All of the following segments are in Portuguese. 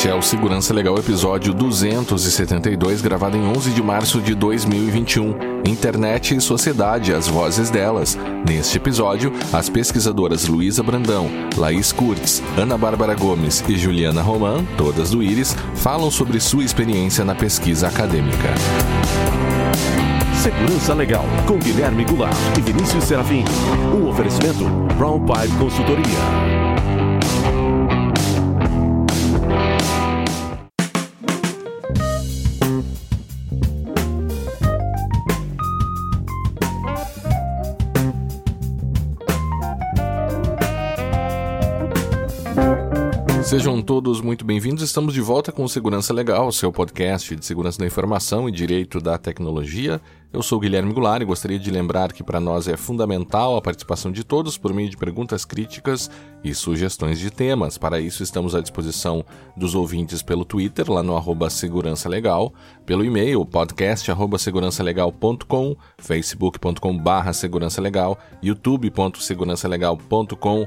Este é o Segurança Legal episódio 272, gravado em 11 de março de 2021. Internet e sociedade, as vozes delas. Neste episódio, as pesquisadoras Luísa Brandão, Laís Kurtz, Ana Bárbara Gomes e Juliana Roman, todas do Íris, falam sobre sua experiência na pesquisa acadêmica. Segurança Legal, com Guilherme Goulart e Vinícius Serafim. Um oferecimento Brown Pipe Consultoria. Sejam todos muito bem-vindos. Estamos de volta com o Segurança Legal, seu podcast de segurança da informação e direito da tecnologia. Eu sou Guilherme Goulart e gostaria de lembrar que para nós é fundamental a participação de todos por meio de perguntas críticas e sugestões de temas. Para isso, estamos à disposição dos ouvintes pelo Twitter, lá no arroba Segurança Legal, pelo e-mail podcast facebook.com barra segurança legal, youtube.segurançalegal.com,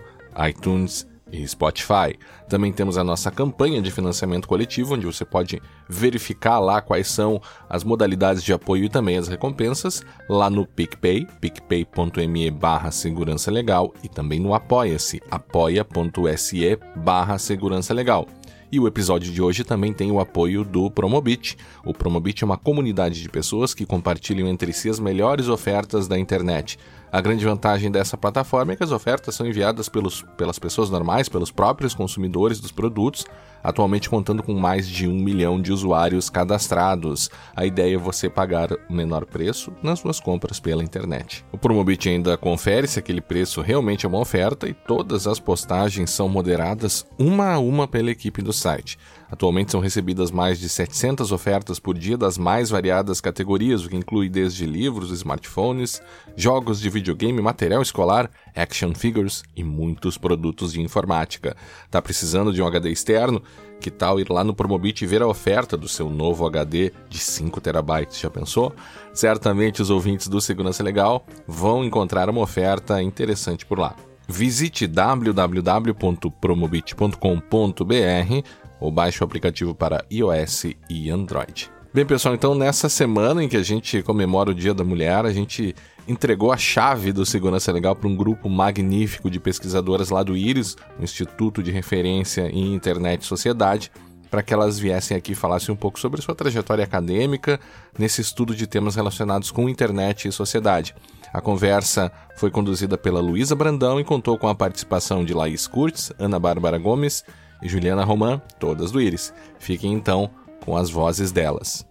iTunes e Spotify. Também temos a nossa campanha de financiamento coletivo, onde você pode verificar lá quais são as modalidades de apoio e também as recompensas, lá no PicPay, picpay.me barra segurança legal e também no Apoia-se, apoia.se barra segurança legal. E o episódio de hoje também tem o apoio do Promobit. O Promobit é uma comunidade de pessoas que compartilham entre si as melhores ofertas da internet. A grande vantagem dessa plataforma é que as ofertas são enviadas pelos, pelas pessoas normais, pelos próprios consumidores dos produtos, atualmente contando com mais de um milhão de usuários cadastrados. A ideia é você pagar o menor preço nas suas compras pela internet. O Promobit ainda confere se aquele preço realmente é uma oferta e todas as postagens são moderadas uma a uma pela equipe do site. Atualmente são recebidas mais de 700 ofertas por dia das mais variadas categorias, o que inclui desde livros, smartphones, jogos de videogame, material escolar, action figures e muitos produtos de informática. Tá precisando de um HD externo? Que tal ir lá no Promobit e ver a oferta do seu novo HD de 5 terabytes? Já pensou? Certamente os ouvintes do Segurança Legal vão encontrar uma oferta interessante por lá. Visite www.promobit.com.br ou baixe o aplicativo para iOS e Android. Bem, pessoal, então nessa semana em que a gente comemora o Dia da Mulher, a gente entregou a chave do Segurança Legal para um grupo magnífico de pesquisadoras lá do IRIS, Instituto de Referência em Internet e Sociedade, para que elas viessem aqui e falassem um pouco sobre sua trajetória acadêmica nesse estudo de temas relacionados com internet e sociedade. A conversa foi conduzida pela Luísa Brandão e contou com a participação de Laís Kurtz, Ana Bárbara Gomes e Juliana Roman, todas do Íris. Fiquem então com as vozes delas.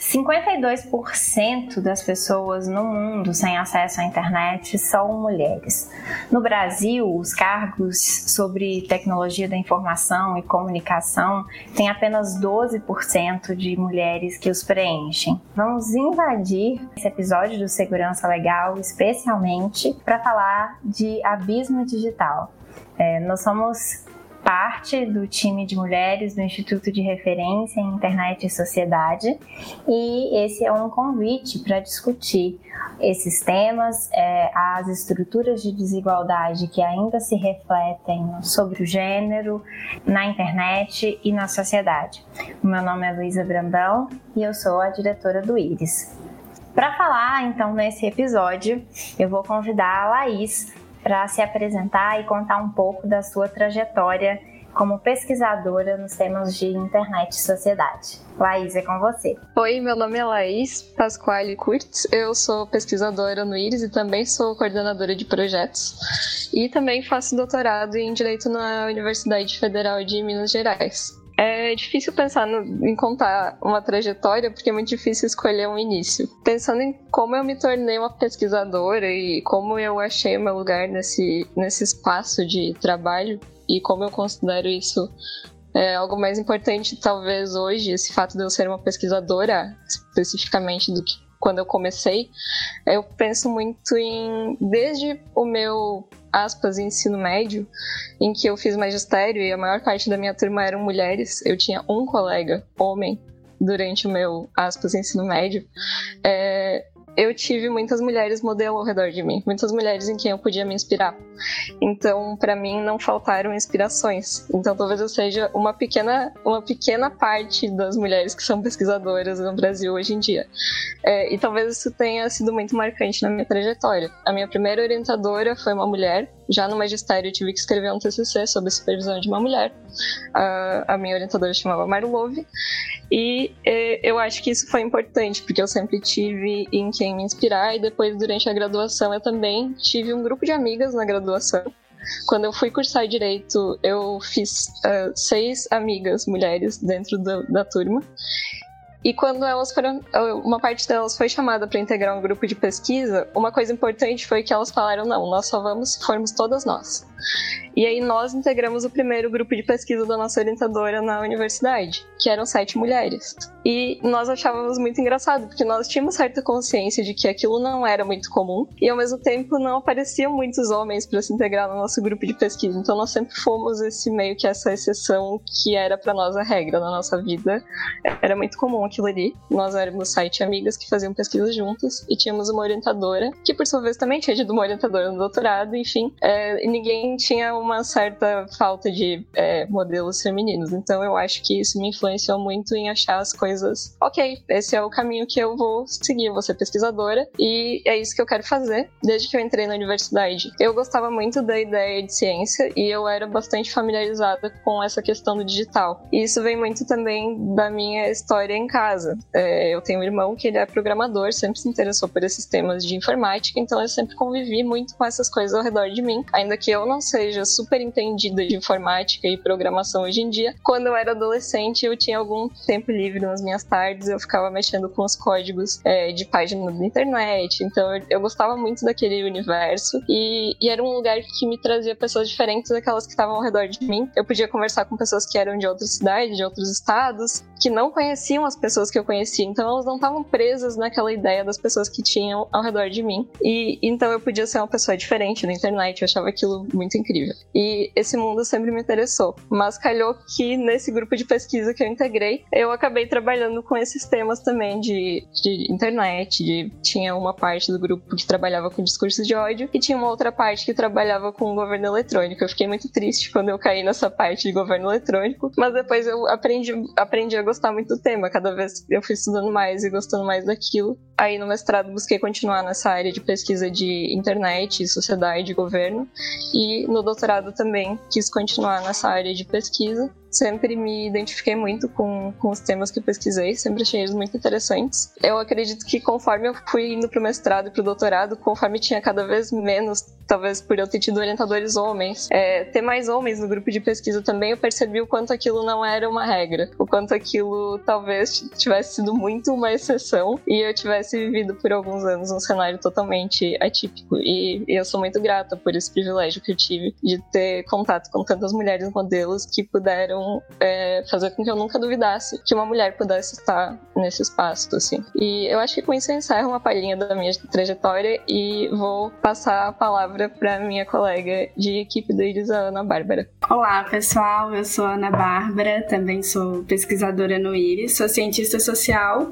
52% das pessoas no mundo sem acesso à internet são mulheres. No Brasil, os cargos sobre tecnologia da informação e comunicação têm apenas 12% de mulheres que os preenchem. Vamos invadir esse episódio do Segurança Legal especialmente para falar de abismo digital. É, nós somos parte do time de mulheres do Instituto de Referência em Internet e Sociedade e esse é um convite para discutir esses temas, é, as estruturas de desigualdade que ainda se refletem sobre o gênero na internet e na sociedade. Meu nome é Luísa Brandão e eu sou a diretora do IRIS. Para falar então nesse episódio, eu vou convidar a Laís para se apresentar e contar um pouco da sua trajetória como pesquisadora nos temas de internet e sociedade. Laís, é com você. Oi, meu nome é Laís Pasquale Kurtz, eu sou pesquisadora no IRIS e também sou coordenadora de projetos. E também faço doutorado em Direito na Universidade Federal de Minas Gerais. É difícil pensar no, em contar uma trajetória porque é muito difícil escolher um início. Pensando em como eu me tornei uma pesquisadora e como eu achei o meu lugar nesse, nesse espaço de trabalho e como eu considero isso é, algo mais importante, talvez hoje, esse fato de eu ser uma pesquisadora, especificamente do que quando eu comecei, eu penso muito em, desde o meu aspas, ensino médio, em que eu fiz magistério e a maior parte da minha turma eram mulheres. Eu tinha um colega, homem, durante o meu, aspas, ensino médio. É, eu tive muitas mulheres modelo ao redor de mim, muitas mulheres em quem eu podia me inspirar. Então, para mim, não faltaram inspirações. Então, talvez eu seja uma pequena, uma pequena parte das mulheres que são pesquisadoras no Brasil hoje em dia. É, e talvez isso tenha sido muito marcante na minha trajetória. A minha primeira orientadora foi uma mulher. Já no magistério, eu tive que escrever um TCC sobre supervisão de uma mulher. A, a minha orientadora chamava Marlove. E é, eu acho que isso foi importante, porque eu sempre tive em quem me inspirar. E depois, durante a graduação, eu também tive um grupo de amigas na graduação quando eu fui cursar direito, eu fiz uh, seis amigas mulheres dentro da turma. E quando elas foram, uma parte delas foi chamada para integrar um grupo de pesquisa, uma coisa importante foi que elas falaram: não, nós só vamos se formos todas nós. E aí nós integramos o primeiro grupo de pesquisa da nossa orientadora na universidade, que eram sete mulheres. E nós achávamos muito engraçado, porque nós tínhamos certa consciência de que aquilo não era muito comum, e ao mesmo tempo não apareciam muitos homens para se integrar no nosso grupo de pesquisa. Então nós sempre fomos esse meio que essa exceção que era para nós a regra na nossa vida. Era muito comum aquilo ali. Nós éramos sete amigas que faziam pesquisa juntas, e tínhamos uma orientadora, que por sua vez também tinha tido uma orientadora no doutorado, enfim. É, ninguém tinha uma certa falta de é, modelos femininos. Então eu acho que isso me influenciou muito em achar as coisas, ok, esse é o caminho que eu vou seguir, vou ser pesquisadora e é isso que eu quero fazer desde que eu entrei na universidade. Eu gostava muito da ideia de ciência e eu era bastante familiarizada com essa questão do digital. E isso vem muito também da minha história em casa. É, eu tenho um irmão que ele é programador, sempre se interessou por esses temas de informática, então eu sempre convivi muito com essas coisas ao redor de mim, ainda que eu não seja super entendida de informática e programação hoje em dia, quando eu era adolescente eu tinha algum tempo livre nas minhas tardes, eu ficava mexendo com os códigos é, de página da internet, então eu, gostava muito daquele universo e, e, era um lugar que me trazia pessoas diferentes daquelas que estavam ao redor de mim. Eu podia conversar com pessoas que eram de outras cidades, de outros estados, que não conheciam as pessoas que eu conhecia, então elas não estavam presas naquela ideia das pessoas que tinham ao redor de mim. E então eu podia ser uma pessoa diferente na internet, eu achava aquilo muito incrível. E esse mundo sempre me interessou. Mas calhou que nesse grupo de pesquisa que eu integrei, eu acabei trabalhando com esses temas também de, de internet. De, tinha uma parte do grupo que trabalhava com discursos de ódio e tinha uma outra parte que trabalhava com governo eletrônico. Eu fiquei muito triste quando eu caí nessa parte de governo eletrônico, mas depois eu aprendi, aprendi a gostar muito do tema. Cada vez eu fui estudando mais e gostando mais daquilo. Aí no mestrado busquei continuar nessa área de pesquisa de internet, sociedade e governo. E no doutorado também. Quis continuar nessa área de pesquisa sempre me identifiquei muito com, com os temas que pesquisei, sempre achei eles muito interessantes. Eu acredito que conforme eu fui indo para o mestrado e para o doutorado, conforme tinha cada vez menos, talvez por eu ter tido orientadores homens, é, ter mais homens no grupo de pesquisa também, eu percebi o quanto aquilo não era uma regra, o quanto aquilo talvez tivesse sido muito uma exceção e eu tivesse vivido por alguns anos um cenário totalmente atípico. E, e eu sou muito grata por esse privilégio que eu tive de ter contato com tantas mulheres modelos que puderam então, é, fazer com que eu nunca duvidasse que uma mulher pudesse estar nesse espaço, assim. E eu acho que com isso eu encerro uma palhinha da minha trajetória e vou passar a palavra para minha colega de equipe Iris, a Ana Bárbara. Olá, pessoal. Eu sou Ana Bárbara, também sou pesquisadora no Iris, sou cientista social,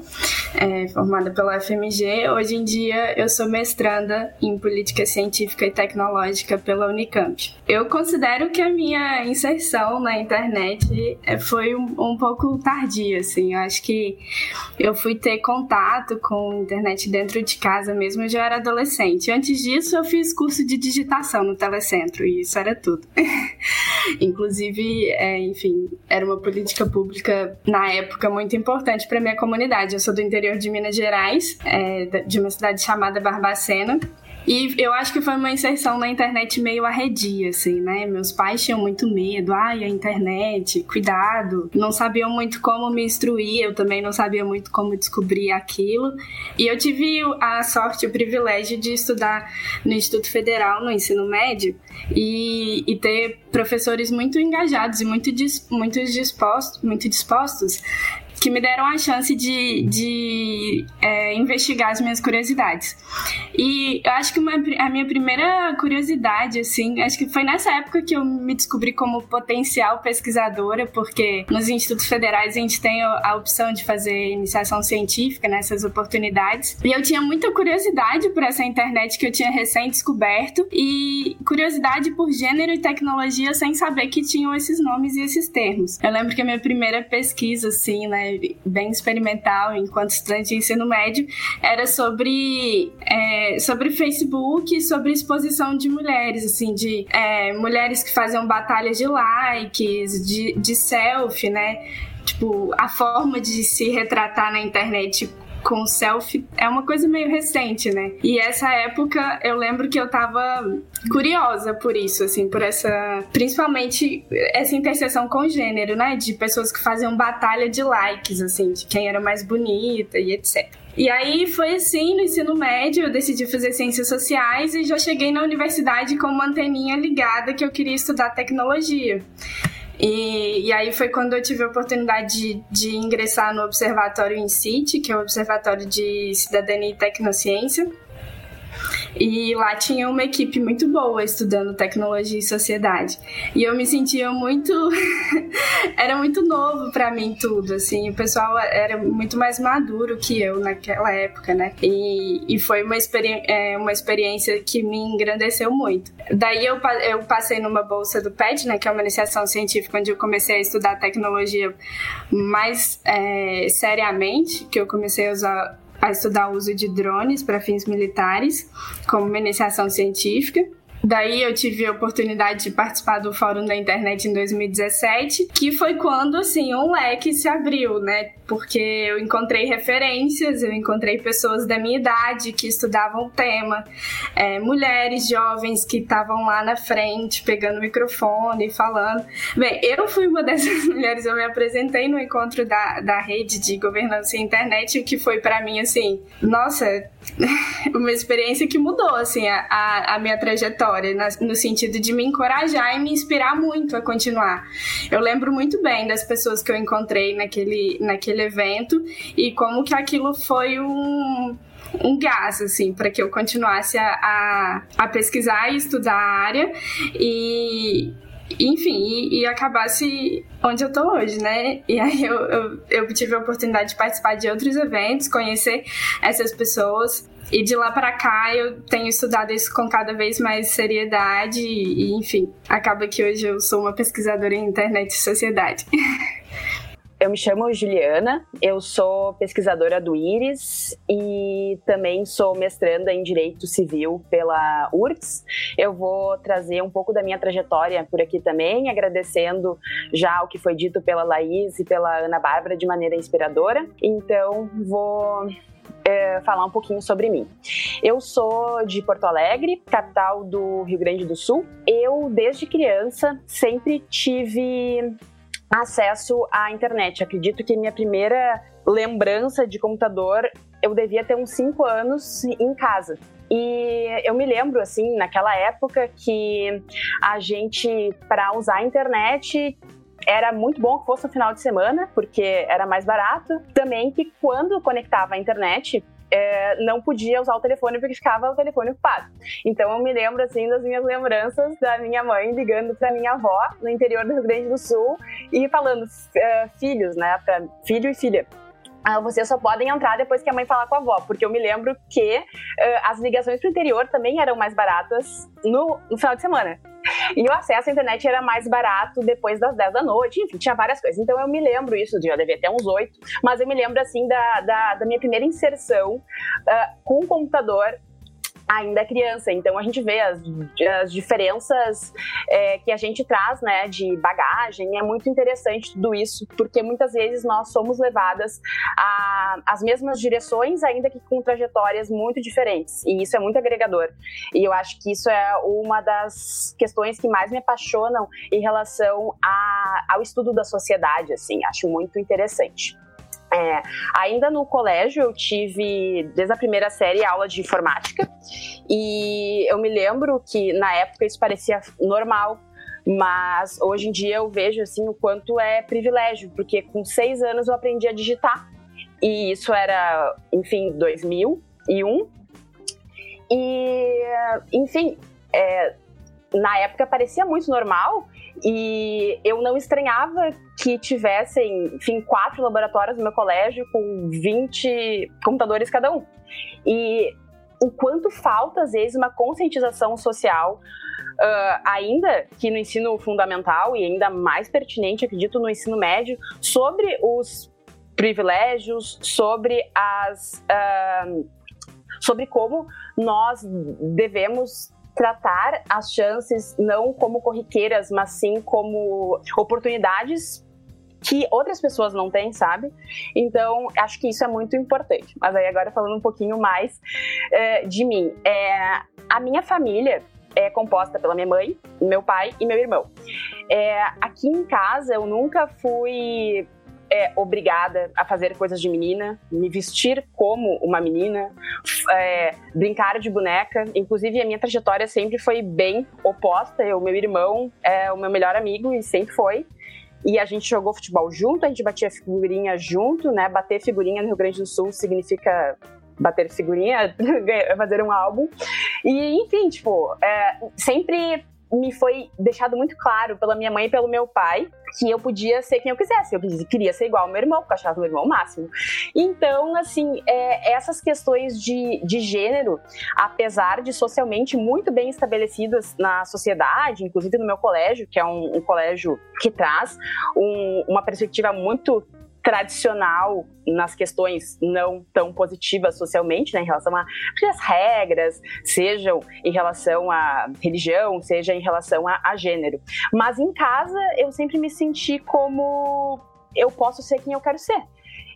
é, formada pela FMG. Hoje em dia eu sou mestranda em política científica e tecnológica pela Unicamp. Eu considero que a minha inserção na internet é, foi um, um pouco tardia, assim. Eu acho que eu fui ter contato com internet dentro de casa mesmo, eu já era adolescente. Antes disso, eu fiz curso de digitação no Telecentro e isso era tudo. Inclusive, é, enfim, era uma política pública na época muito importante para minha comunidade. Eu sou do interior de Minas Gerais, é, de uma cidade chamada Barbacena. E eu acho que foi uma inserção na internet meio arredia, assim, né? Meus pais tinham muito medo, ai, a internet, cuidado. Não sabiam muito como me instruir, eu também não sabia muito como descobrir aquilo. E eu tive a sorte, o privilégio de estudar no Instituto Federal, no ensino médio, e, e ter professores muito engajados e muito, dis, muito dispostos, muito dispostos que me deram a chance de, de é, investigar as minhas curiosidades. E eu acho que uma, a minha primeira curiosidade, assim, acho que foi nessa época que eu me descobri como potencial pesquisadora, porque nos institutos federais a gente tem a, opção de fazer iniciação científica nessas oportunidades. E eu tinha muita curiosidade por essa internet que eu tinha recém descoberto e curiosidade por gênero e tecnologia sem saber que tinham esses nomes e esses termos. Eu lembro que a minha primeira pesquisa, assim, né, bem experimental, enquanto estudante de ensino médio, era sobre, é, sobre Facebook, sobre exposição de mulheres, assim, de é, mulheres que faziam batalhas de likes, de, de selfie, né? Tipo, a forma de se retratar na internet com selfie é uma coisa meio recente, né? E essa época eu lembro que eu tava curiosa por isso, assim, por essa. Principalmente essa interseção com gênero, né? De pessoas que faziam batalha de likes, assim, de quem era mais bonita e etc. E aí foi assim, no ensino médio, eu decidi fazer ciências sociais e já cheguei na universidade com uma anteninha ligada que eu queria estudar tecnologia. E, e aí foi quando eu tive a oportunidade de, de ingressar no Observatório INCIT, que é o Observatório de Cidadania e Tecnociência. E lá tinha uma equipe muito boa estudando tecnologia e sociedade. E eu me sentia muito. era muito novo para mim tudo, assim. O pessoal era muito mais maduro que eu naquela época, né? E, e foi uma, experi é, uma experiência que me engrandeceu muito. Daí eu, eu passei numa bolsa do PET, né? Que é uma iniciação científica onde eu comecei a estudar tecnologia mais é, seriamente, que eu comecei a usar a estudar o uso de drones para fins militares, como uma iniciação científica. Daí eu tive a oportunidade de participar do Fórum da Internet em 2017, que foi quando, assim, um leque se abriu, né? Porque eu encontrei referências, eu encontrei pessoas da minha idade que estudavam o tema, é, mulheres jovens que estavam lá na frente, pegando o microfone e falando. Bem, eu fui uma dessas mulheres, eu me apresentei no encontro da, da rede de governança e internet, o que foi para mim, assim, nossa, uma experiência que mudou, assim, a, a minha trajetória história, no sentido de me encorajar e me inspirar muito a continuar. Eu lembro muito bem das pessoas que eu encontrei naquele, naquele evento e como que aquilo foi um um gás, assim, para que eu continuasse a, a, a, pesquisar e estudar a área e, enfim, e, e, acabasse onde eu tô hoje, né? E aí eu, eu, eu tive a oportunidade de participar de outros eventos, conhecer essas pessoas. E de lá para cá eu tenho estudado isso com cada vez mais seriedade e, enfim, acaba que hoje eu sou uma pesquisadora em internet e sociedade. Eu me chamo Juliana, eu sou pesquisadora do IRIS e também sou mestranda em Direito Civil pela URGS. Eu vou trazer um pouco da minha trajetória por aqui também, agradecendo já o que foi dito pela Laís e pela Ana Bárbara de maneira inspiradora. Então, vou é, falar um pouquinho sobre mim. Eu sou de Porto Alegre, capital do Rio Grande do Sul. Eu, desde criança, sempre tive acesso à internet. Acredito que minha primeira lembrança de computador eu devia ter uns 5 anos em casa. E eu me lembro, assim, naquela época que a gente, para usar a internet, era muito bom que fosse no final de semana, porque era mais barato. Também que quando conectava a internet, é, não podia usar o telefone porque ficava o telefone ocupado. Então eu me lembro assim das minhas lembranças da minha mãe ligando para minha avó no interior do Rio Grande do Sul e falando uh, filhos, né, para filho e filha. Uh, vocês só podem entrar depois que a mãe falar com a avó, porque eu me lembro que uh, as ligações para o interior também eram mais baratas no, no final de semana. E o acesso à internet era mais barato depois das 10 da noite, enfim, tinha várias coisas. Então eu me lembro isso, já devia ter uns 8, mas eu me lembro assim da, da, da minha primeira inserção uh, com o computador ainda criança. Então a gente vê as, as diferenças é, que a gente traz, né, de bagagem. É muito interessante tudo isso, porque muitas vezes nós somos levadas às mesmas direções, ainda que com trajetórias muito diferentes. E isso é muito agregador. E eu acho que isso é uma das questões que mais me apaixonam em relação a, ao estudo da sociedade. Assim, acho muito interessante. É, ainda no colégio eu tive, desde a primeira série, aula de informática e eu me lembro que na época isso parecia normal, Mas hoje em dia eu vejo assim o quanto é privilégio, porque com seis anos eu aprendi a digitar. E isso era, enfim, 2001. E, enfim, é, na época parecia muito normal e eu não estranhava que tivessem, enfim, quatro laboratórios no meu colégio com 20 computadores cada um. E o quanto falta, às vezes, uma conscientização social, uh, ainda que no ensino fundamental e ainda mais pertinente, acredito, no ensino médio, sobre os privilégios, sobre as. Uh, sobre como nós devemos tratar as chances não como corriqueiras, mas sim como oportunidades que outras pessoas não têm, sabe? Então, acho que isso é muito importante. Mas aí agora falando um pouquinho mais é, de mim. É, a minha família é composta pela minha mãe, meu pai e meu irmão. É, aqui em casa eu nunca fui é, obrigada a fazer coisas de menina, me vestir como uma menina, é, brincar de boneca. Inclusive, a minha trajetória sempre foi bem oposta. O meu irmão é o meu melhor amigo e sempre foi. E a gente jogou futebol junto, a gente batia figurinha junto, né? Bater figurinha no Rio Grande do Sul significa bater figurinha, fazer um álbum. E, enfim, tipo, é, sempre me foi deixado muito claro pela minha mãe e pelo meu pai que eu podia ser quem eu quisesse. Eu queria ser igual ao meu irmão, porque eu achava meu irmão o máximo. Então, assim, é, essas questões de, de gênero, apesar de socialmente muito bem estabelecidas na sociedade, inclusive no meu colégio, que é um, um colégio que traz um, uma perspectiva muito tradicional nas questões não tão positivas socialmente, né, em relação às regras, sejam em relação à religião, seja em relação a, a gênero. Mas em casa eu sempre me senti como eu posso ser quem eu quero ser.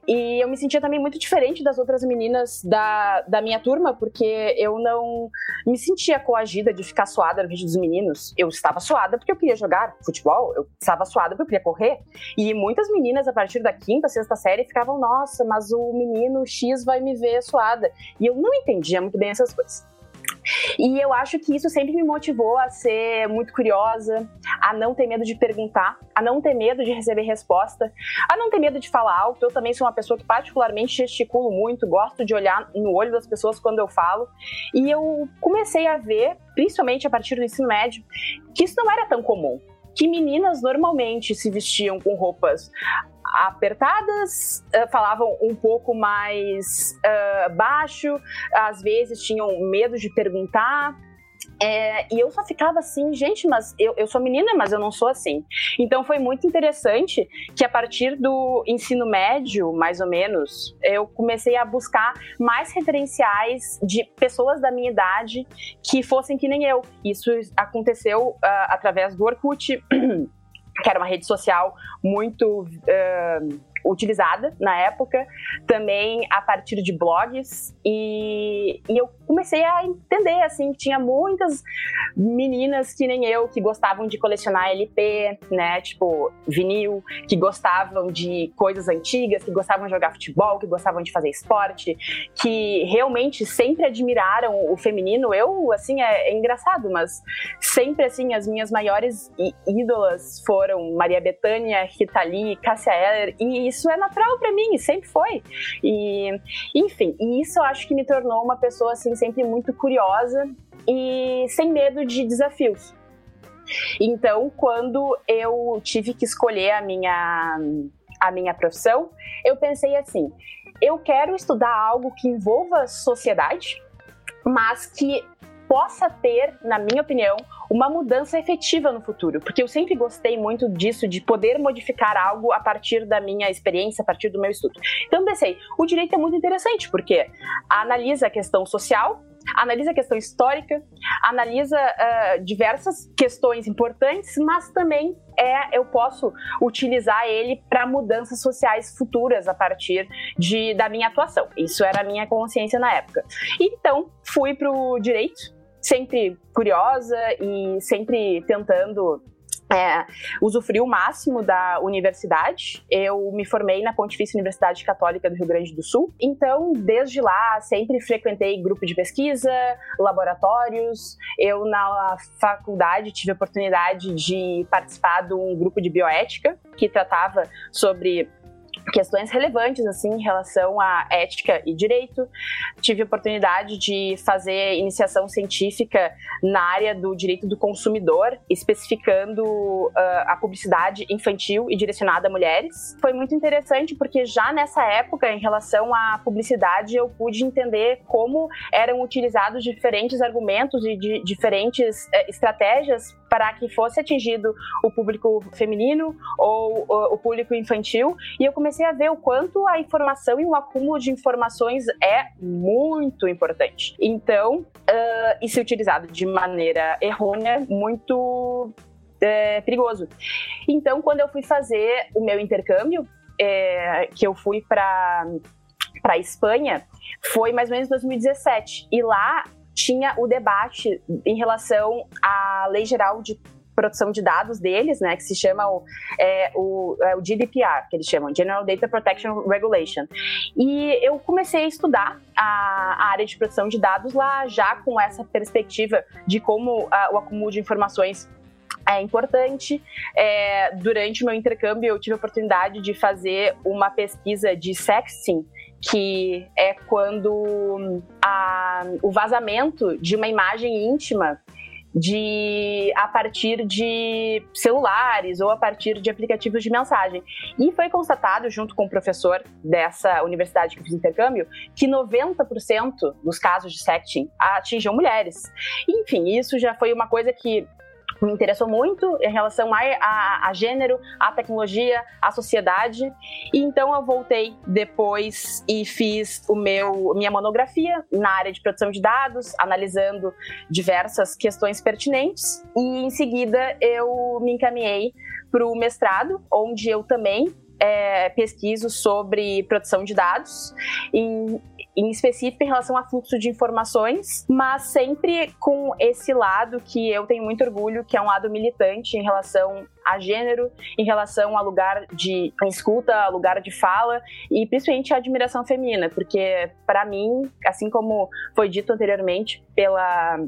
E eu me sentia também muito diferente das outras meninas da, da minha turma, porque eu não me sentia coagida de ficar suada no vídeo dos meninos. Eu estava suada porque eu queria jogar futebol, eu estava suada porque eu queria correr. E muitas meninas, a partir da quinta, sexta série, ficavam, nossa, mas o menino X vai me ver suada. E eu não entendia muito bem essas coisas. E eu acho que isso sempre me motivou a ser muito curiosa, a não ter medo de perguntar, a não ter medo de receber resposta, a não ter medo de falar alto. Eu também sou uma pessoa que particularmente gesticulo muito, gosto de olhar no olho das pessoas quando eu falo. E eu comecei a ver, principalmente a partir do ensino médio, que isso não era tão comum que meninas normalmente se vestiam com roupas apertadas, uh, falavam um pouco mais uh, baixo, às vezes tinham medo de perguntar. É, e eu só ficava assim, gente, mas eu, eu sou menina, mas eu não sou assim. Então foi muito interessante que a partir do ensino médio, mais ou menos, eu comecei a buscar mais referenciais de pessoas da minha idade que fossem que nem eu. Isso aconteceu uh, através do Orkut. que era uma rede social muito uh, utilizada na época, também a partir de blogs, e, e eu comecei a entender, assim, que tinha muitas meninas que nem eu, que gostavam de colecionar LP, né, tipo, vinil, que gostavam de coisas antigas, que gostavam de jogar futebol, que gostavam de fazer esporte, que realmente sempre admiraram o feminino. Eu, assim, é, é engraçado, mas sempre, assim, as minhas maiores ídolas foram Maria Bethânia, Rita Lee, Cássia Eller, e isso é natural para mim, sempre foi. E, enfim, e isso eu acho que me tornou uma pessoa, assim, sempre muito curiosa e sem medo de desafios. Então, quando eu tive que escolher a minha, a minha profissão, eu pensei assim: eu quero estudar algo que envolva sociedade, mas que possa ter, na minha opinião, uma mudança efetiva no futuro, porque eu sempre gostei muito disso, de poder modificar algo a partir da minha experiência, a partir do meu estudo. Então pensei, o direito é muito interessante, porque analisa a questão social, analisa a questão histórica, analisa uh, diversas questões importantes, mas também é eu posso utilizar ele para mudanças sociais futuras a partir de, da minha atuação. Isso era a minha consciência na época. Então fui para o direito sempre curiosa e sempre tentando é, usufruir o máximo da universidade. Eu me formei na Pontifícia Universidade Católica do Rio Grande do Sul. Então, desde lá, sempre frequentei grupo de pesquisa, laboratórios. Eu, na faculdade, tive a oportunidade de participar de um grupo de bioética que tratava sobre questões relevantes assim em relação à ética e direito. Tive a oportunidade de fazer iniciação científica na área do direito do consumidor, especificando uh, a publicidade infantil e direcionada a mulheres. Foi muito interessante porque já nessa época, em relação à publicidade, eu pude entender como eram utilizados diferentes argumentos e de diferentes uh, estratégias para que fosse atingido o público feminino ou o, público infantil. E eu comecei a ver o quanto a informação e o acúmulo de informações é muito importante. Então, uh, e se utilizado de maneira errônea, muito é, perigoso. Então, quando eu fui fazer o meu intercâmbio, é, que eu fui para para Espanha, foi mais ou menos 2017. E lá tinha o debate em relação à Lei Geral de Proteção de Dados deles, né, que se chama o, é, o, é, o GDPR, que eles chamam, General Data Protection Regulation. E eu comecei a estudar a, a área de proteção de dados lá, já com essa perspectiva de como o acúmulo de informações é importante. É, durante o meu intercâmbio, eu tive a oportunidade de fazer uma pesquisa de sexting, que é quando a, o vazamento de uma imagem íntima de a partir de celulares ou a partir de aplicativos de mensagem. E foi constatado, junto com o professor dessa universidade que eu fiz intercâmbio, que 90% dos casos de sexting atingiam mulheres. Enfim, isso já foi uma coisa que me interessou muito em relação a, a, a, gênero, a tecnologia, a sociedade. E então eu voltei depois e fiz o meu minha monografia na área de produção de dados, analisando diversas questões pertinentes. E em seguida eu me encaminhei para o mestrado, onde eu também é, pesquiso sobre produção de dados, em específico em relação a fluxo de informações, mas sempre com esse lado que eu tenho muito orgulho, que é um lado militante em relação a gênero, em relação a lugar de escuta, a lugar de fala e principalmente a admiração feminina, porque para mim, assim como foi dito anteriormente pela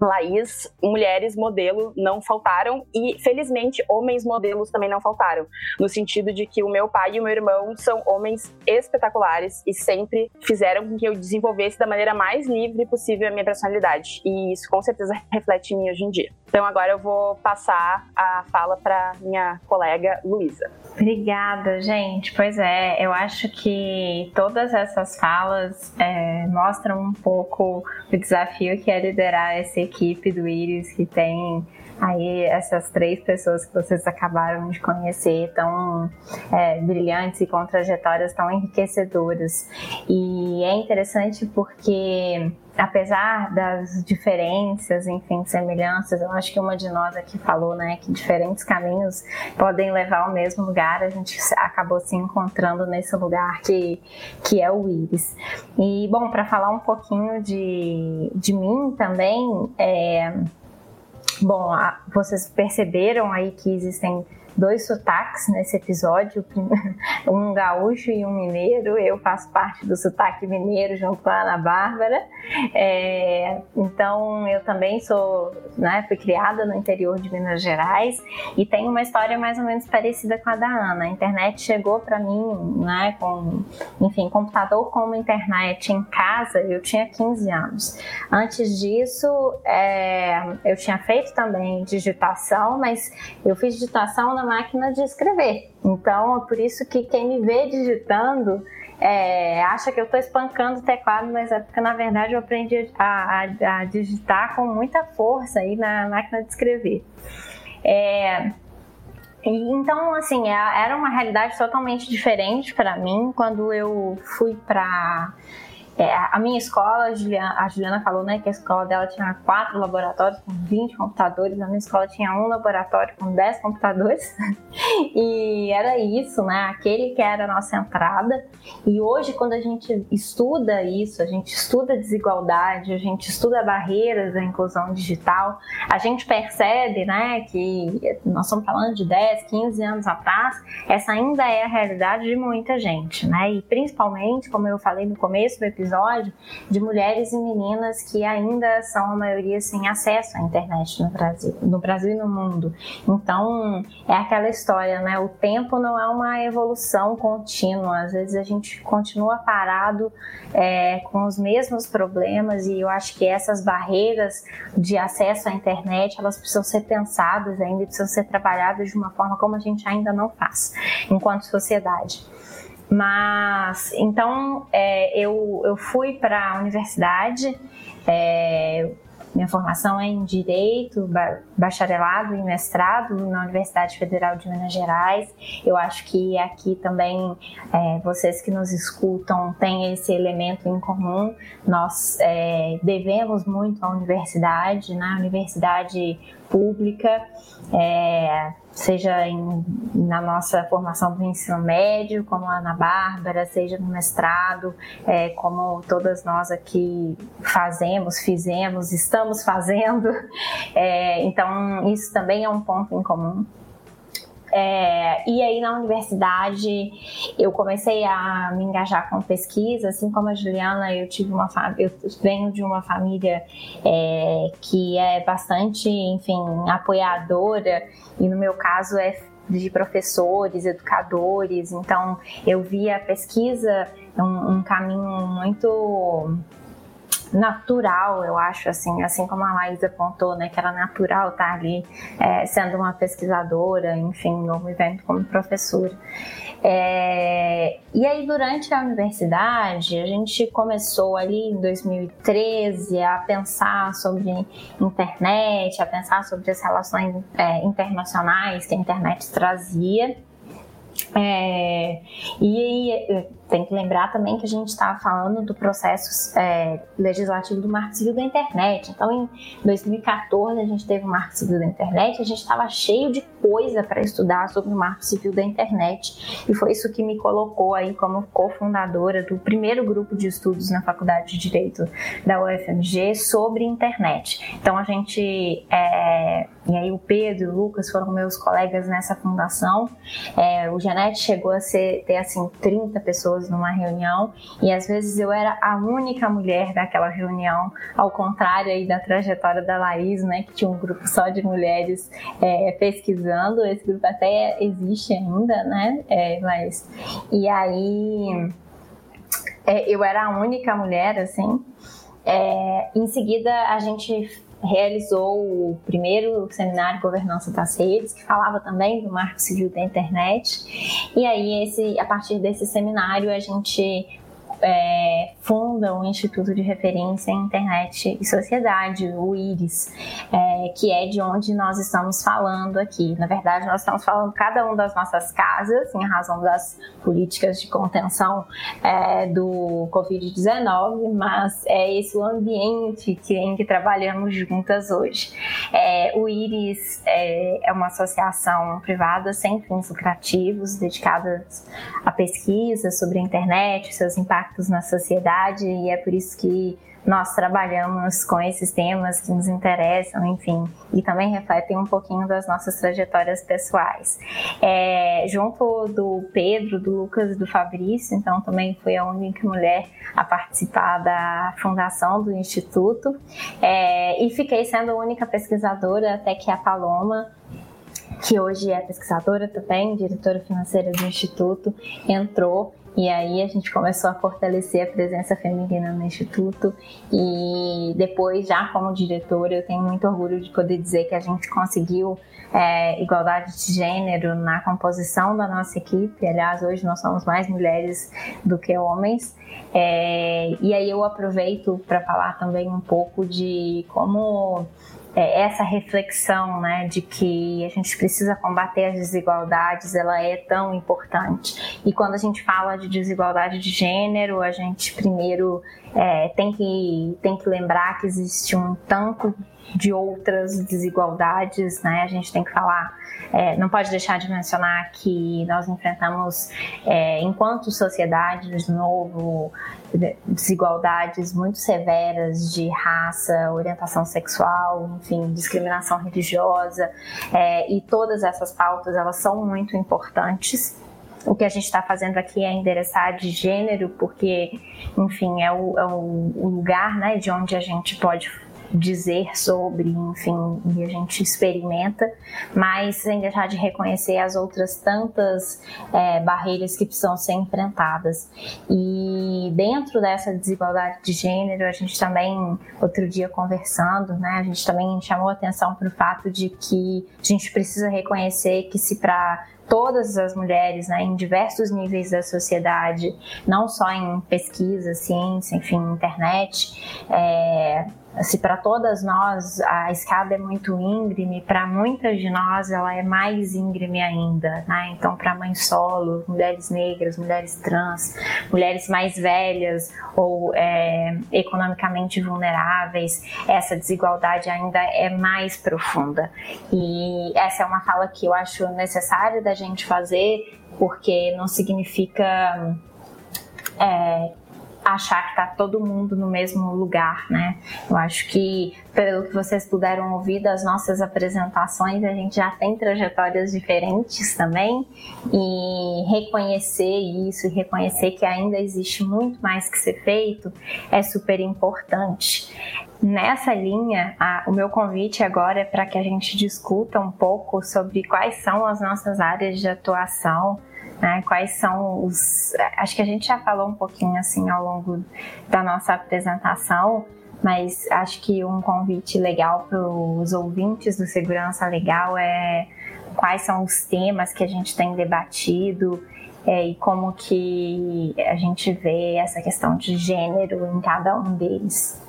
Laís, mulheres modelo não faltaram e, felizmente, homens modelos também não faltaram. No sentido de que o meu pai e o meu irmão são homens espetaculares e sempre fizeram com que eu desenvolvesse da maneira mais livre possível a minha personalidade. E isso com certeza reflete em mim hoje em dia. Então agora eu vou passar a fala para minha colega Luísa. Obrigada, gente. Pois é, eu acho que todas essas falas é, mostram um pouco o desafio que é liderar essa equipe do Iris, que tem aí essas três pessoas que vocês acabaram de conhecer, tão é, brilhantes e com trajetórias tão enriquecedoras. E é interessante porque apesar das diferenças, enfim, semelhanças, eu acho que uma de nós aqui falou, né, que diferentes caminhos podem levar ao mesmo lugar, a gente acabou se encontrando nesse lugar que, que é o Íris. E, bom, para falar um pouquinho de, de mim também, é, bom, vocês perceberam aí que existem dois sotaques nesse episódio, um gaúcho e um mineiro. Eu faço parte do sotaque mineiro junto com a Ana Bárbara. É, então, eu também sou, né, fui criada no interior de Minas Gerais e tenho uma história mais ou menos parecida com a da Ana. A internet chegou para mim, né, com, enfim, computador como internet em casa, eu tinha 15 anos. Antes disso, é, eu tinha feito também digitação, mas eu fiz digitação na máquina de escrever. Então, é por isso que quem me vê digitando é, acha que eu estou espancando o teclado, mas é porque na verdade eu aprendi a, a, a digitar com muita força aí na máquina de escrever. É, então, assim, é, era uma realidade totalmente diferente para mim quando eu fui para é, a minha escola, a Juliana, a Juliana, falou né, que a escola dela tinha quatro laboratórios com 20 computadores, a minha escola tinha um laboratório com 10 computadores. e era isso, né? Aquele que era a nossa entrada. E hoje, quando a gente estuda isso, a gente estuda desigualdade, a gente estuda barreiras da inclusão digital, a gente percebe né, que nós estamos falando de 10, 15 anos atrás, essa ainda é a realidade de muita gente, né? E principalmente, como eu falei no começo do episódio, de mulheres e meninas que ainda são a maioria sem acesso à internet no Brasil, no Brasil e no mundo. Então, é aquela história, né? O tempo não é uma evolução contínua. Às vezes a gente continua parado é, com os mesmos problemas e eu acho que essas barreiras de acesso à internet, elas precisam ser pensadas ainda, precisam ser trabalhadas de uma forma como a gente ainda não faz enquanto sociedade. Mas então é, eu, eu fui para a universidade, é, minha formação é em Direito, bacharelado e mestrado na Universidade Federal de Minas Gerais. Eu acho que aqui também é, vocês que nos escutam têm esse elemento em comum. Nós é, devemos muito à universidade, na né? universidade pública. É, seja em, na nossa formação do ensino médio, como a Ana Bárbara, seja no mestrado, é, como todas nós aqui fazemos, fizemos, estamos fazendo. É, então, isso também é um ponto em comum. É, e aí na universidade eu comecei a me engajar com pesquisa, assim como a Juliana, eu tive uma eu venho de uma família é, que é bastante, enfim, apoiadora e no meu caso é de professores, educadores, então eu vi a pesquisa um, um caminho muito natural, eu acho, assim, assim como a Laís apontou, né, que era natural estar ali é, sendo uma pesquisadora, enfim, ou vivendo como professora. É, e aí, durante a universidade, a gente começou ali em 2013 a pensar sobre internet, a pensar sobre as relações é, internacionais que a internet trazia. É, e aí, tem que lembrar também que a gente estava falando do processo é, legislativo do Marco Civil da Internet. Então, em 2014, a gente teve o Marco Civil da Internet, a gente estava cheio de coisa para estudar sobre o Marco Civil da Internet. E foi isso que me colocou aí como cofundadora do primeiro grupo de estudos na Faculdade de Direito da UFMG sobre internet. Então, a gente, é, e aí o Pedro e o Lucas foram meus colegas nessa fundação. É, o Janete chegou a ser, ter assim 30 pessoas pessoas numa reunião. E às vezes eu era a única mulher daquela reunião, ao contrário aí da trajetória da Laís, né, que tinha um grupo só de mulheres é, pesquisando, esse grupo até existe ainda, né, é, mas e aí é, eu era a única mulher, assim, é, em seguida a gente realizou o primeiro seminário Governança das Redes, que falava também do Marco Civil da Internet. E aí, esse, a partir desse seminário, a gente é, funda o Instituto de Referência em Internet e Sociedade, o IRIS, é, que é de onde nós estamos falando aqui. Na verdade, nós estamos falando cada um das nossas casas, em razão das políticas de contenção é, do Covid-19, mas é esse o ambiente que, em que trabalhamos juntas hoje. É, o IRIS é, é uma associação privada sem fins lucrativos, dedicada à pesquisa sobre a internet, seus impactos impactos na sociedade e é por isso que nós trabalhamos com esses temas que nos interessam, enfim, e também refletem um pouquinho das nossas trajetórias pessoais. É, junto do Pedro, do Lucas e do Fabrício, então também fui a única mulher a participar da fundação do Instituto é, e fiquei sendo a única pesquisadora até que a Paloma que hoje é pesquisadora também, diretora financeira do Instituto, entrou e aí a gente começou a fortalecer a presença feminina no Instituto e depois, já como diretora, eu tenho muito orgulho de poder dizer que a gente conseguiu é, igualdade de gênero na composição da nossa equipe. Aliás, hoje nós somos mais mulheres do que homens. É, e aí eu aproveito para falar também um pouco de como é, essa reflexão né, de que a gente precisa combater as desigualdades, ela é tão importante. E quando a gente fala de desigualdade de gênero, a gente primeiro é, tem, que, tem que lembrar que existe um tanto de outras desigualdades, né? A gente tem que falar, é, não pode deixar de mencionar que nós enfrentamos, é, enquanto sociedade, de novo, desigualdades muito severas de raça, orientação sexual, enfim, discriminação religiosa, é, e todas essas pautas elas são muito importantes. O que a gente está fazendo aqui é endereçar de gênero, porque, enfim, é o, é o lugar né, de onde a gente pode dizer sobre, enfim, e a gente experimenta, mas sem deixar de reconhecer as outras tantas é, barreiras que precisam ser enfrentadas. E dentro dessa desigualdade de gênero, a gente também, outro dia conversando, né, a gente também chamou atenção para o fato de que a gente precisa reconhecer que se para todas as mulheres, né, em diversos níveis da sociedade, não só em pesquisa, ciência, enfim, internet, é, se para todas nós a escada é muito íngreme, para muitas de nós ela é mais íngreme ainda, né? Então, para mães solo, mulheres negras, mulheres trans, mulheres mais velhas ou é, economicamente vulneráveis, essa desigualdade ainda é mais profunda. E essa é uma fala que eu acho necessária da gente fazer, porque não significa é, achar que está todo mundo no mesmo lugar, né? Eu acho que, pelo que vocês puderam ouvir das nossas apresentações, a gente já tem trajetórias diferentes também e reconhecer isso, reconhecer que ainda existe muito mais que ser feito é super importante. Nessa linha, a, o meu convite agora é para que a gente discuta um pouco sobre quais são as nossas áreas de atuação né? Quais são os. Acho que a gente já falou um pouquinho assim ao longo da nossa apresentação, mas acho que um convite legal para os ouvintes do Segurança Legal é quais são os temas que a gente tem debatido é, e como que a gente vê essa questão de gênero em cada um deles.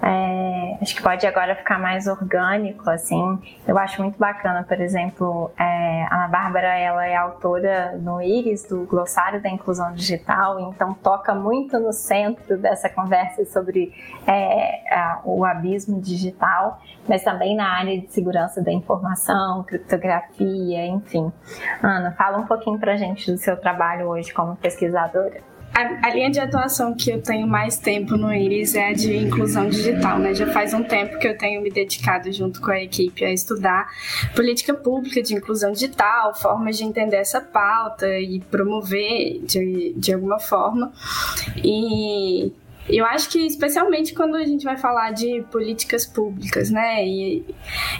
É, acho que pode agora ficar mais orgânico, assim. Eu acho muito bacana, por exemplo, é, a Ana Bárbara, ela é autora no Iris do Glossário da Inclusão Digital, então toca muito no centro dessa conversa sobre é, a, o abismo digital, mas também na área de segurança da informação, criptografia, enfim. Ana, fala um pouquinho pra gente do seu trabalho hoje como pesquisadora. A, a, linha de atuação que eu tenho mais tempo no IRIS é a de inclusão digital, né? Já faz um tempo que eu tenho me dedicado junto com a equipe a estudar política pública de inclusão digital, formas de entender essa pauta e promover de, de alguma forma. E eu acho que especialmente quando a gente vai falar de políticas públicas, né? E,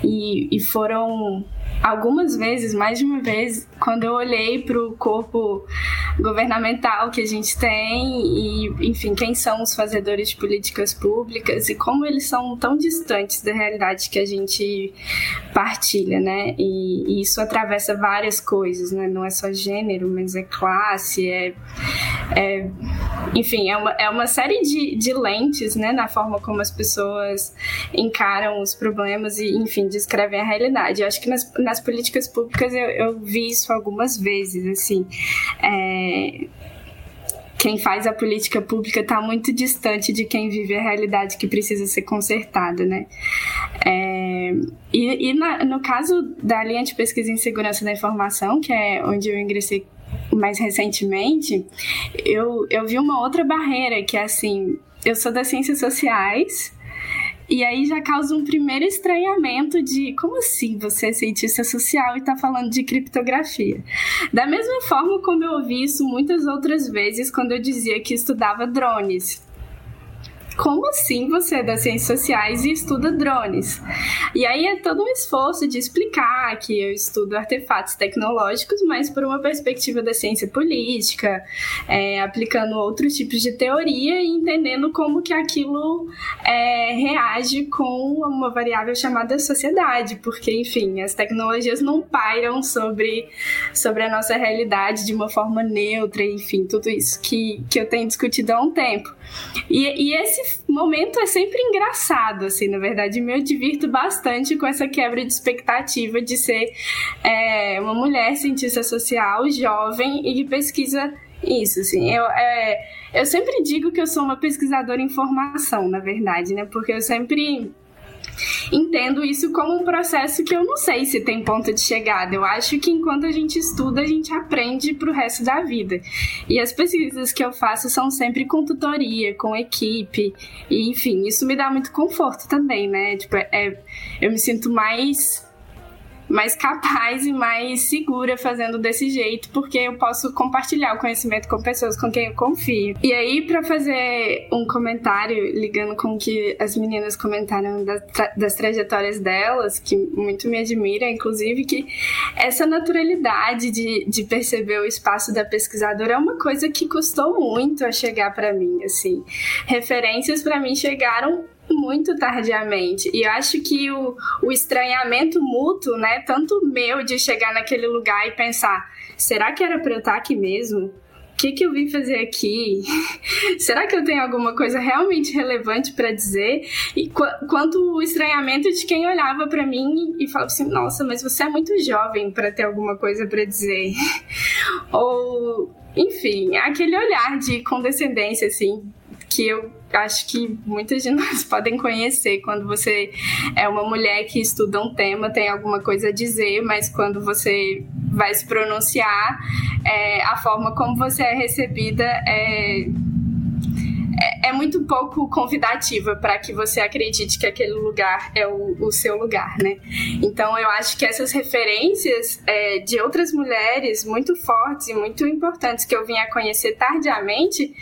e, e foram algumas vezes, mais de uma vez, quando eu olhei para o corpo governamental que a gente tem e, enfim, quem são os fazedores de políticas públicas e como eles são tão distantes da realidade que a gente partilha, né? E, e isso atravessa várias coisas, né? Não é só gênero, mas é classe, é, é enfim, é uma, é uma série de, de lentes, né? Na forma como as pessoas encaram os problemas e, enfim, descrevem a realidade. Eu acho que nas, nas políticas públicas eu, eu vi isso algumas vezes, assim. É, quem faz a política pública está muito distante de quem vive a realidade que precisa ser consertada, né? É, e, e na, no caso da linha de pesquisa em segurança da informação, que é onde eu ingressei mais recentemente, eu, eu vi uma outra barreira que é assim, eu sou das ciências sociais, e aí já causa um primeiro estranhamento de como assim você é cientista social e está falando de criptografia? Da mesma forma como eu ouvi isso muitas outras vezes quando eu dizia que estudava drones como assim você é das ciências sociais e estuda drones? E aí é todo um esforço de explicar que eu estudo artefatos tecnológicos, mas por uma perspectiva da ciência política, é, aplicando outros tipos de teoria e entendendo como que aquilo é, reage com uma variável chamada sociedade, porque, enfim, as tecnologias não pairam sobre, sobre a nossa realidade de uma forma neutra, enfim, tudo isso que, que eu tenho discutido há um tempo. E, e esse momento é sempre engraçado, assim, na verdade. Me divirto bastante com essa quebra de expectativa de ser é, uma mulher cientista social, jovem e que pesquisa isso, assim. Eu, é, eu sempre digo que eu sou uma pesquisadora em formação, na verdade, né? Porque eu sempre entendo isso como um processo que eu não sei se tem ponto de chegada. Eu acho que enquanto a gente estuda, a gente aprende para o resto da vida. E as pesquisas que eu faço são sempre com tutoria, com equipe, e enfim, isso me dá muito conforto também, né? Tipo, é, eu me sinto mais mais capaz e mais segura fazendo desse jeito, porque eu posso compartilhar o conhecimento com pessoas com quem eu confio. E aí, para fazer um comentário ligando com o que as meninas comentaram das, tra das trajetórias delas, que muito me admira, inclusive, que essa naturalidade de, de perceber o espaço da pesquisadora é uma coisa que custou muito a chegar para mim, assim. Referências para mim chegaram muito tardiamente. E eu acho que o, o estranhamento mútuo, né, tanto meu de chegar naquele lugar e pensar: será que era para eu estar aqui mesmo? O que, que eu vim fazer aqui? Será que eu tenho alguma coisa realmente relevante para dizer? E qu quanto o estranhamento de quem olhava para mim e falava assim: Nossa, mas você é muito jovem para ter alguma coisa para dizer. Ou, enfim, aquele olhar de condescendência, assim, que eu acho que muitas de nós podem conhecer quando você é uma mulher que estuda um tema, tem alguma coisa a dizer, mas quando você vai se pronunciar, é, a forma como você é recebida é é, é muito pouco convidativa para que você acredite que aquele lugar é o, o, seu lugar, né? Então eu acho que essas referências é, de outras mulheres muito fortes e muito importantes que eu vim a conhecer tardiamente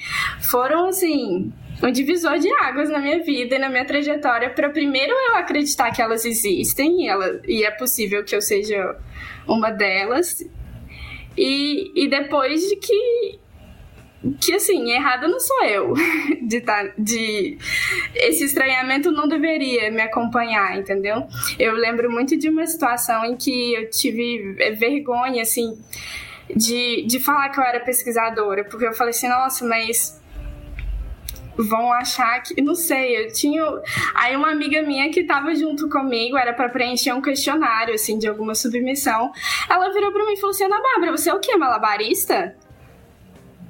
foram assim um divisor de águas na minha vida e na minha trajetória para primeiro eu acreditar que elas existem e, ela, e é possível que eu seja uma delas e, e depois de que que assim, errada não sou eu de tá, de esse estranhamento não deveria me acompanhar, entendeu? Eu lembro muito de uma situação em que eu tive vergonha assim de, de falar que eu era pesquisadora, porque eu falei assim, nossa, mas vão achar que. Não sei, eu tinha. Aí uma amiga minha que tava junto comigo, era para preencher um questionário, assim, de alguma submissão. Ela virou pra mim e falou assim: Ana Bárbara, você é o quê? Malabarista?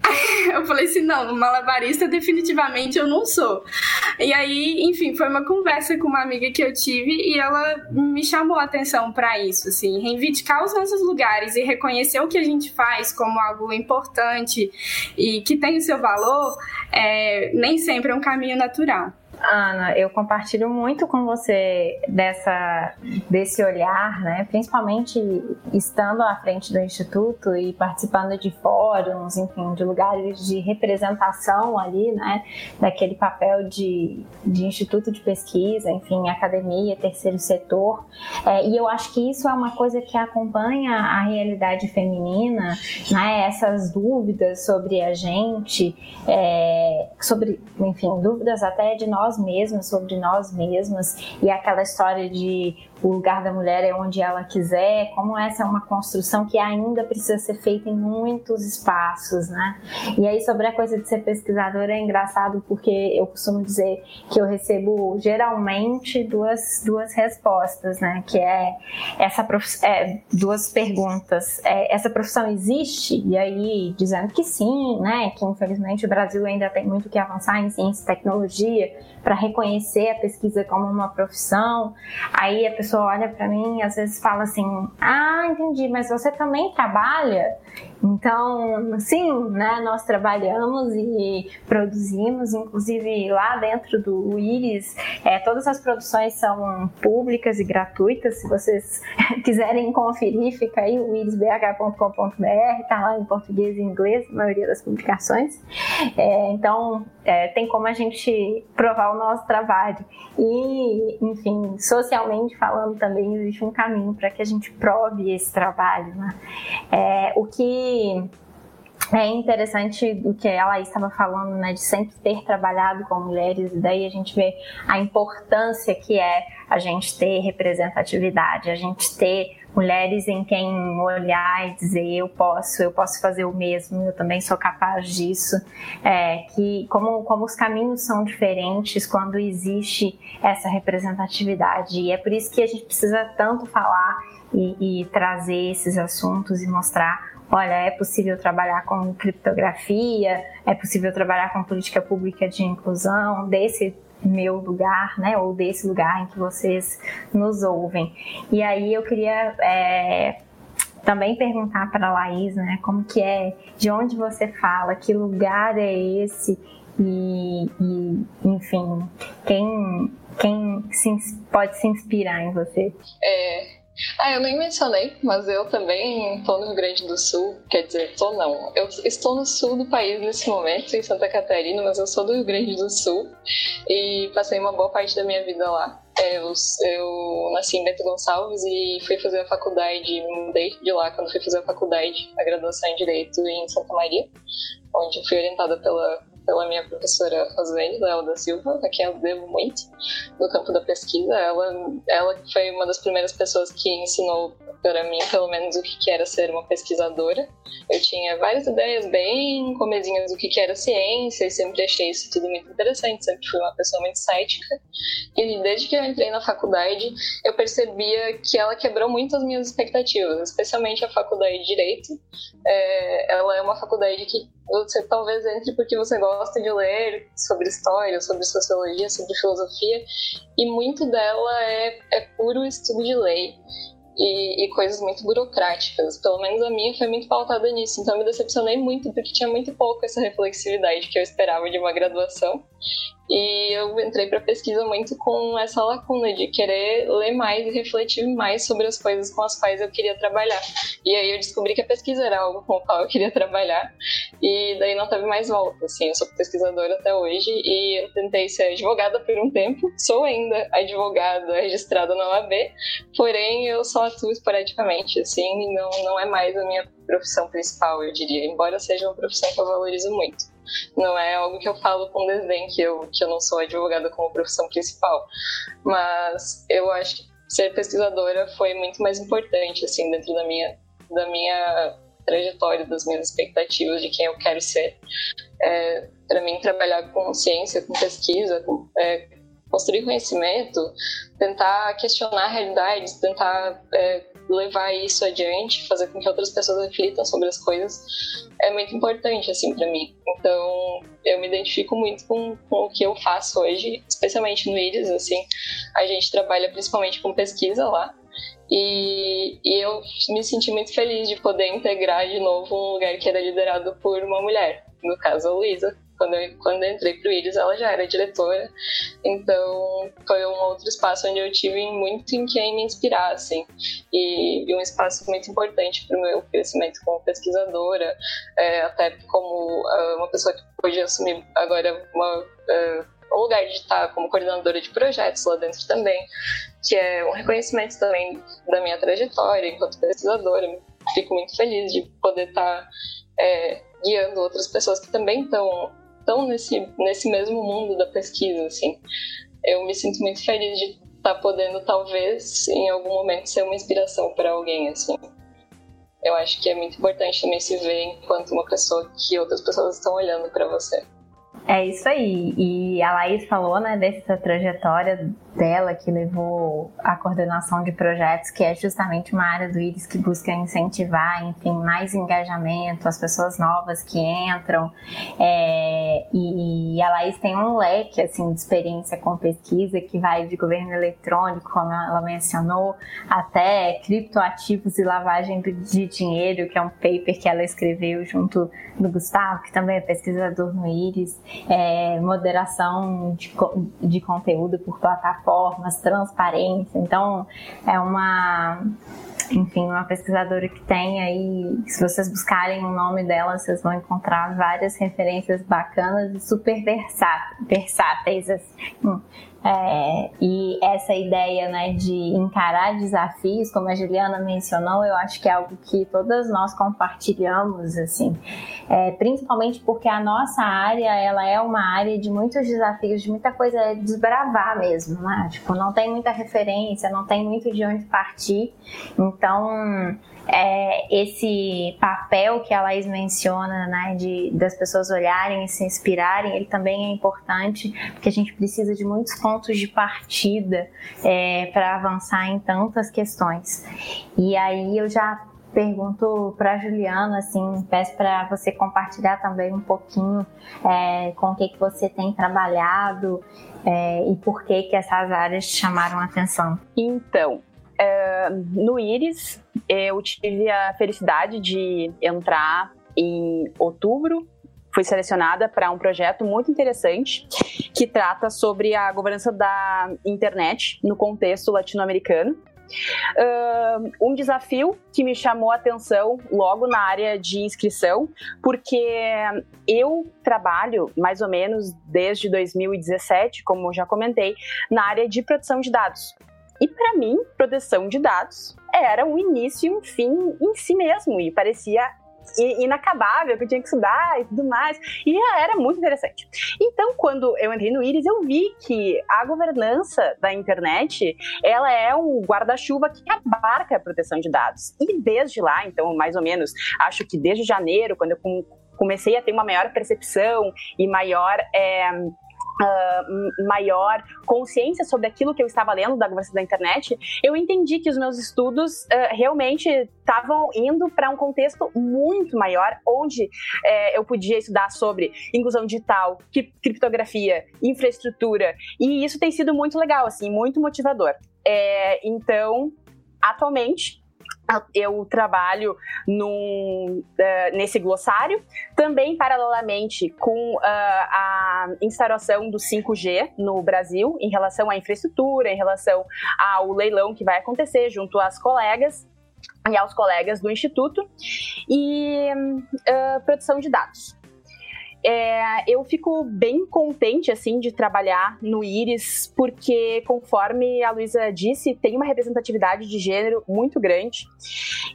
eu falei assim, não, malabarista definitivamente eu não sou. E aí, enfim, foi uma conversa com uma amiga que eu tive e ela me chamou a atenção para isso, assim, reivindicar os nossos lugares e reconhecer o que a gente faz como algo importante e que tem o seu valor, é, nem sempre é um caminho natural. Ana, eu compartilho muito com você dessa, desse olhar, né? principalmente estando à frente do Instituto e participando de fóruns, enfim, de lugares de representação ali, né? daquele papel de, de instituto de pesquisa, enfim, academia, terceiro setor. É, e eu acho que isso é uma coisa que acompanha a realidade feminina, né? essas dúvidas sobre a gente, é, sobre, enfim, dúvidas até de nós nós mesmas, sobre nós mesmas, e aquela história de o lugar da mulher é onde ela quiser, como essa é uma construção que ainda precisa ser feita em muitos espaços, né? E aí sobre a coisa de ser pesquisadora é engraçado porque eu costumo dizer que eu recebo geralmente duas, duas respostas, né? Que é essa é, duas perguntas. É, essa profissão existe? E aí dizendo que sim, né? Que infelizmente o Brasil ainda tem muito que avançar em ciência e tecnologia para reconhecer a pesquisa como uma profissão. Aí a pessoa olha para mim e às vezes fala assim: Ah, entendi, mas você também trabalha? Então, sim, né, nós trabalhamos e produzimos, inclusive lá dentro do Iris, é, todas as produções são públicas e gratuitas. Se vocês quiserem conferir, fica aí o irisbh.com.br, tá lá em português e inglês, a maioria das publicações. É, então, é, tem como a gente provar o nosso trabalho. E, enfim, socialmente falando também, existe um caminho para que a gente prove esse trabalho. Né? É, o que é interessante o que ela estava falando, né, de sempre ter trabalhado com mulheres, e daí a gente vê a importância que é a gente ter representatividade, a gente ter mulheres em quem olhar e dizer eu posso, eu posso fazer o mesmo, eu também sou capaz disso, é, que como, como os caminhos são diferentes quando existe essa representatividade e é por isso que a gente precisa tanto falar e, e trazer esses assuntos e mostrar olha, é possível trabalhar com criptografia, é possível trabalhar com política pública de inclusão, desse meu lugar, né, ou desse lugar em que vocês nos ouvem. E aí eu queria é, também perguntar para a Laís, né, como que é, de onde você fala, que lugar é esse e, e enfim, quem quem se, pode se inspirar em você? É, ah, eu nem mencionei, mas eu também estou no Rio Grande do Sul. Quer dizer, estou não. Eu estou no sul do país nesse momento, em Santa Catarina, mas eu sou do Rio Grande do Sul e passei uma boa parte da minha vida lá. É, eu, eu, nasci em Bento Gonçalves e fui fazer a faculdade, mudei de lá quando fui fazer a faculdade, a graduação em Direito em Santa Maria, onde fui orientada pela pela minha professora Rosane Léo da Silva, a quem eu devo muito no campo da pesquisa. Ela, ela foi uma das primeiras pessoas que ensinou para mim, pelo menos, o que era ser uma pesquisadora. Eu tinha várias ideias bem comezinhas do que era ciência e sempre achei isso tudo muito interessante, sempre fui uma pessoa muito cética. E desde que eu entrei na faculdade, eu percebia que ela quebrou muito as minhas expectativas, especialmente a faculdade de Direito. É, ela é uma faculdade que você talvez entre porque você gosta de ler sobre história, sobre sociologia, sobre filosofia, e muito dela é, é puro estudo de lei. E, e, coisas muito burocráticas. Pelo menos a minha foi muito pautada nisso. Então eu me decepcionei muito porque tinha muito pouco essa reflexividade que eu esperava de uma graduação. E eu entrei para pesquisa muito com essa lacuna de querer ler mais e refletir mais sobre as coisas com as quais eu queria trabalhar. E aí eu descobri que a pesquisa era algo com o qual eu queria trabalhar. E daí não teve mais volta, assim. Eu sou pesquisadora até hoje e eu tentei ser advogada por um tempo. Sou ainda advogada registrada na OAB, porém eu só atuo esporadicamente, assim, não, não é mais a minha profissão principal, eu diria. Embora seja uma profissão que eu valorizo muito. Não é algo que eu falo com desdém, que eu, que eu não sou advogada como profissão principal. Mas eu acho que ser pesquisadora foi muito mais importante, assim, dentro da minha, da minha trajetória, das minhas expectativas de quem eu quero ser. É, para mim, trabalhar com ciência, com pesquisa, com, é, construir conhecimento, tentar questionar realidades, tentar é, levar isso adiante, fazer com que outras pessoas reflitam sobre as coisas, é muito importante, assim, para mim. Então, eu me identifico muito com, com o que eu faço hoje, especialmente no IRIS, assim. A gente trabalha principalmente com pesquisa lá, e, e, eu me senti muito feliz de poder integrar de novo um lugar que era liderado por uma mulher, no caso a Luísa, quando eu, quando eu entrei pro Iris, ela já era diretora. Então, foi um outro espaço onde eu tive muito em quem me inspirar, assim. E, e um espaço muito importante para o meu crescimento como pesquisadora, é, até como uh, uma pessoa que pôde assumir agora uma, uh, um lugar de estar como coordenadora de projetos lá dentro também, que é um reconhecimento também da minha trajetória enquanto pesquisadora. Fico muito feliz de poder estar é, guiando outras pessoas que também estão estão nesse, nesse mesmo mundo da pesquisa, assim. Eu me sinto muito feliz de estar tá podendo, talvez, em algum momento, ser uma inspiração para alguém, assim. Eu acho que é muito importante também se ver enquanto uma pessoa que outras pessoas estão olhando para você. É isso aí. E a Laís falou, né, dessa trajetória dela que levou à coordenação de projetos, que é justamente uma área do IRIS que busca incentivar, enfim, mais engajamento, as pessoas novas que entram. É, e, e, a Laís tem um leque, assim, de experiência com pesquisa que vai de governo eletrônico, como ela mencionou, até criptoativos e lavagem de dinheiro, que é um paper que ela escreveu junto do Gustavo, que também é pesquisador no IRIS é, moderação de, de conteúdo por plataformas, transparência. Então, é uma enfim, uma pesquisadora que tem aí, se vocês buscarem o nome dela, vocês vão encontrar várias referências bacanas e super versáteis. Assim. É, e essa ideia né, de encarar desafios, como a Juliana mencionou, eu acho que é algo que todas nós compartilhamos, assim, é, principalmente porque a nossa área ela é uma área de muitos desafios, de muita coisa desbravar mesmo, né? Tipo, não tem muita referência, não tem muito de onde partir, então é, esse papel que a Laís menciona, né, de, das pessoas olharem e se inspirarem, ele também é importante, porque a gente precisa de muitos pontos de partida é, para avançar em tantas questões. E aí eu já pergunto para Juliana, assim, peço para você compartilhar também um pouquinho é, com o que, que você tem trabalhado é, e por que que essas áreas te chamaram a atenção. Então, é, no Iris, eu tive a felicidade de entrar em outubro. Fui selecionada para um projeto muito interessante que trata sobre a governança da internet no contexto latino-americano. Um desafio que me chamou a atenção logo na área de inscrição, porque eu trabalho mais ou menos desde 2017, como já comentei, na área de proteção de dados. E para mim, proteção de dados era um início e um fim em si mesmo, e parecia inacabável, que eu tinha que estudar e tudo mais. E era muito interessante. Então, quando eu entrei no Iris, eu vi que a governança da internet, ela é um guarda-chuva que abarca a proteção de dados. E desde lá, então, mais ou menos, acho que desde janeiro, quando eu comecei a ter uma maior percepção e maior é, Uh, maior consciência sobre aquilo que eu estava lendo da governança da internet, eu entendi que os meus estudos uh, realmente estavam indo para um contexto muito maior, onde uh, eu podia estudar sobre inclusão digital, criptografia, infraestrutura, e isso tem sido muito legal, assim, muito motivador. É, então, atualmente, eu trabalho num, uh, nesse glossário, também paralelamente com uh, a instauração do 5G no Brasil, em relação à infraestrutura, em relação ao leilão que vai acontecer junto às colegas e aos colegas do Instituto, e uh, produção de dados. É, eu fico bem contente, assim, de trabalhar no Iris, porque, conforme a Luísa disse, tem uma representatividade de gênero muito grande.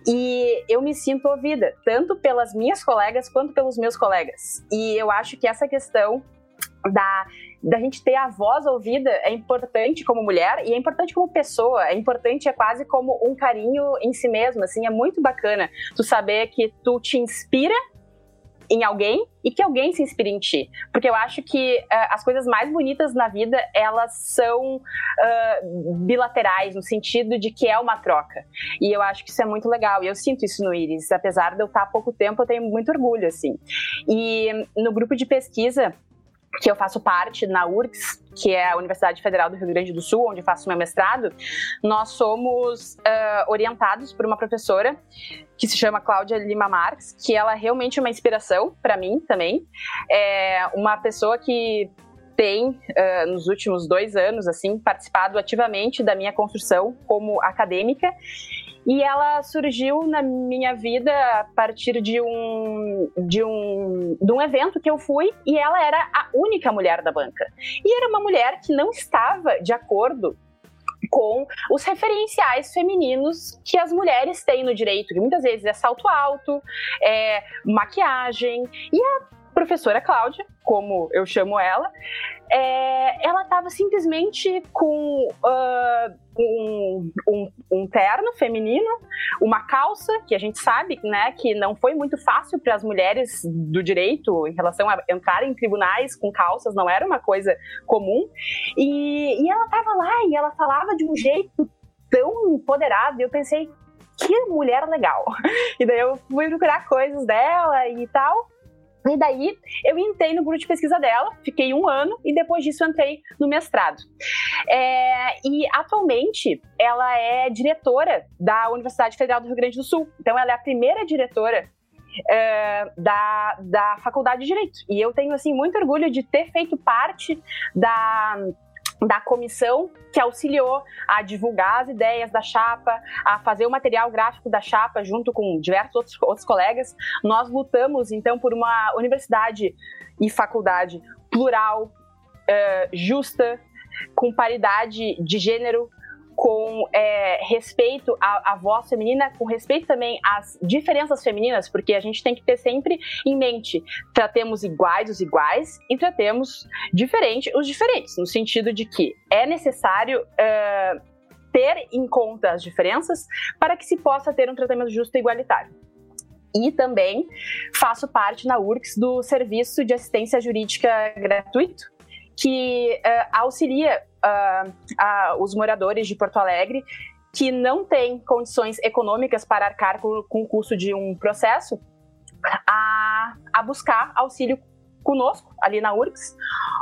E eu me sinto ouvida, tanto pelas minhas colegas quanto pelos meus colegas. E eu acho que essa questão da da gente ter a voz ouvida é importante como mulher e é importante como pessoa, é importante, é quase como um carinho em si mesmo, assim, é muito bacana tu saber que tu te inspira em alguém e que alguém se inspire em ti. Porque eu acho que uh, as coisas mais bonitas na vida, elas são uh, bilaterais, no sentido de que é uma troca. E eu acho que isso é muito legal. E eu sinto isso no Iris. Apesar de eu estar há pouco tempo, eu tenho muito orgulho, assim. E no grupo de pesquisa que eu faço parte na URGS, que é a Universidade Federal do Rio Grande do Sul, onde faço meu mestrado, nós somos uh, orientados por uma professora que se chama Cláudia Lima Marques, que ela é realmente uma inspiração para mim também. É uma pessoa que tem, uh, nos últimos dois anos, assim, participado ativamente da minha construção como acadêmica e ela surgiu na minha vida a partir de um, de um, de um evento que eu fui e ela era a única mulher da banca. E era uma mulher que não estava de acordo com os referenciais femininos que as mulheres têm no direito, que muitas vezes é salto alto, é maquiagem. E a professora Cláudia, como eu chamo ela, é, ela estava simplesmente com uh, um, um, um, terno feminino, uma calça, que a gente sabe né, que não foi muito fácil para as mulheres do direito em relação a entrar em tribunais com calças, não era uma coisa comum. E, e ela estava lá e ela falava de um jeito tão empoderado, e eu pensei, que mulher legal. E daí eu fui procurar coisas dela e tal. E daí eu entrei no grupo de pesquisa dela, fiquei um ano e depois disso entrei no mestrado. É, e atualmente ela é diretora da Universidade Federal do Rio Grande do Sul. Então ela é a primeira diretora é, da, da Faculdade de Direito. E eu tenho assim muito orgulho de ter feito parte da da comissão que auxiliou a divulgar as ideias da chapa, a fazer o material gráfico da chapa junto com diversos outros, outros colegas. Nós lutamos, então, por uma universidade e faculdade plural, uh, justa, com paridade de gênero, com é, respeito à, à, voz feminina, com respeito também às diferenças femininas, porque a gente tem que ter sempre em mente: tratemos iguais os iguais e tratemos diferente os diferentes, no sentido de que é necessário. Uh, ter em conta as diferenças para que se possa ter um tratamento justo e igualitário e também faço parte na URCS do Serviço de Assistência Jurídica Gratuito, que uh, auxilia uh, os moradores de Porto Alegre que não têm condições econômicas para arcar com, com o custo de um processo a, a buscar auxílio conosco ali na URGS,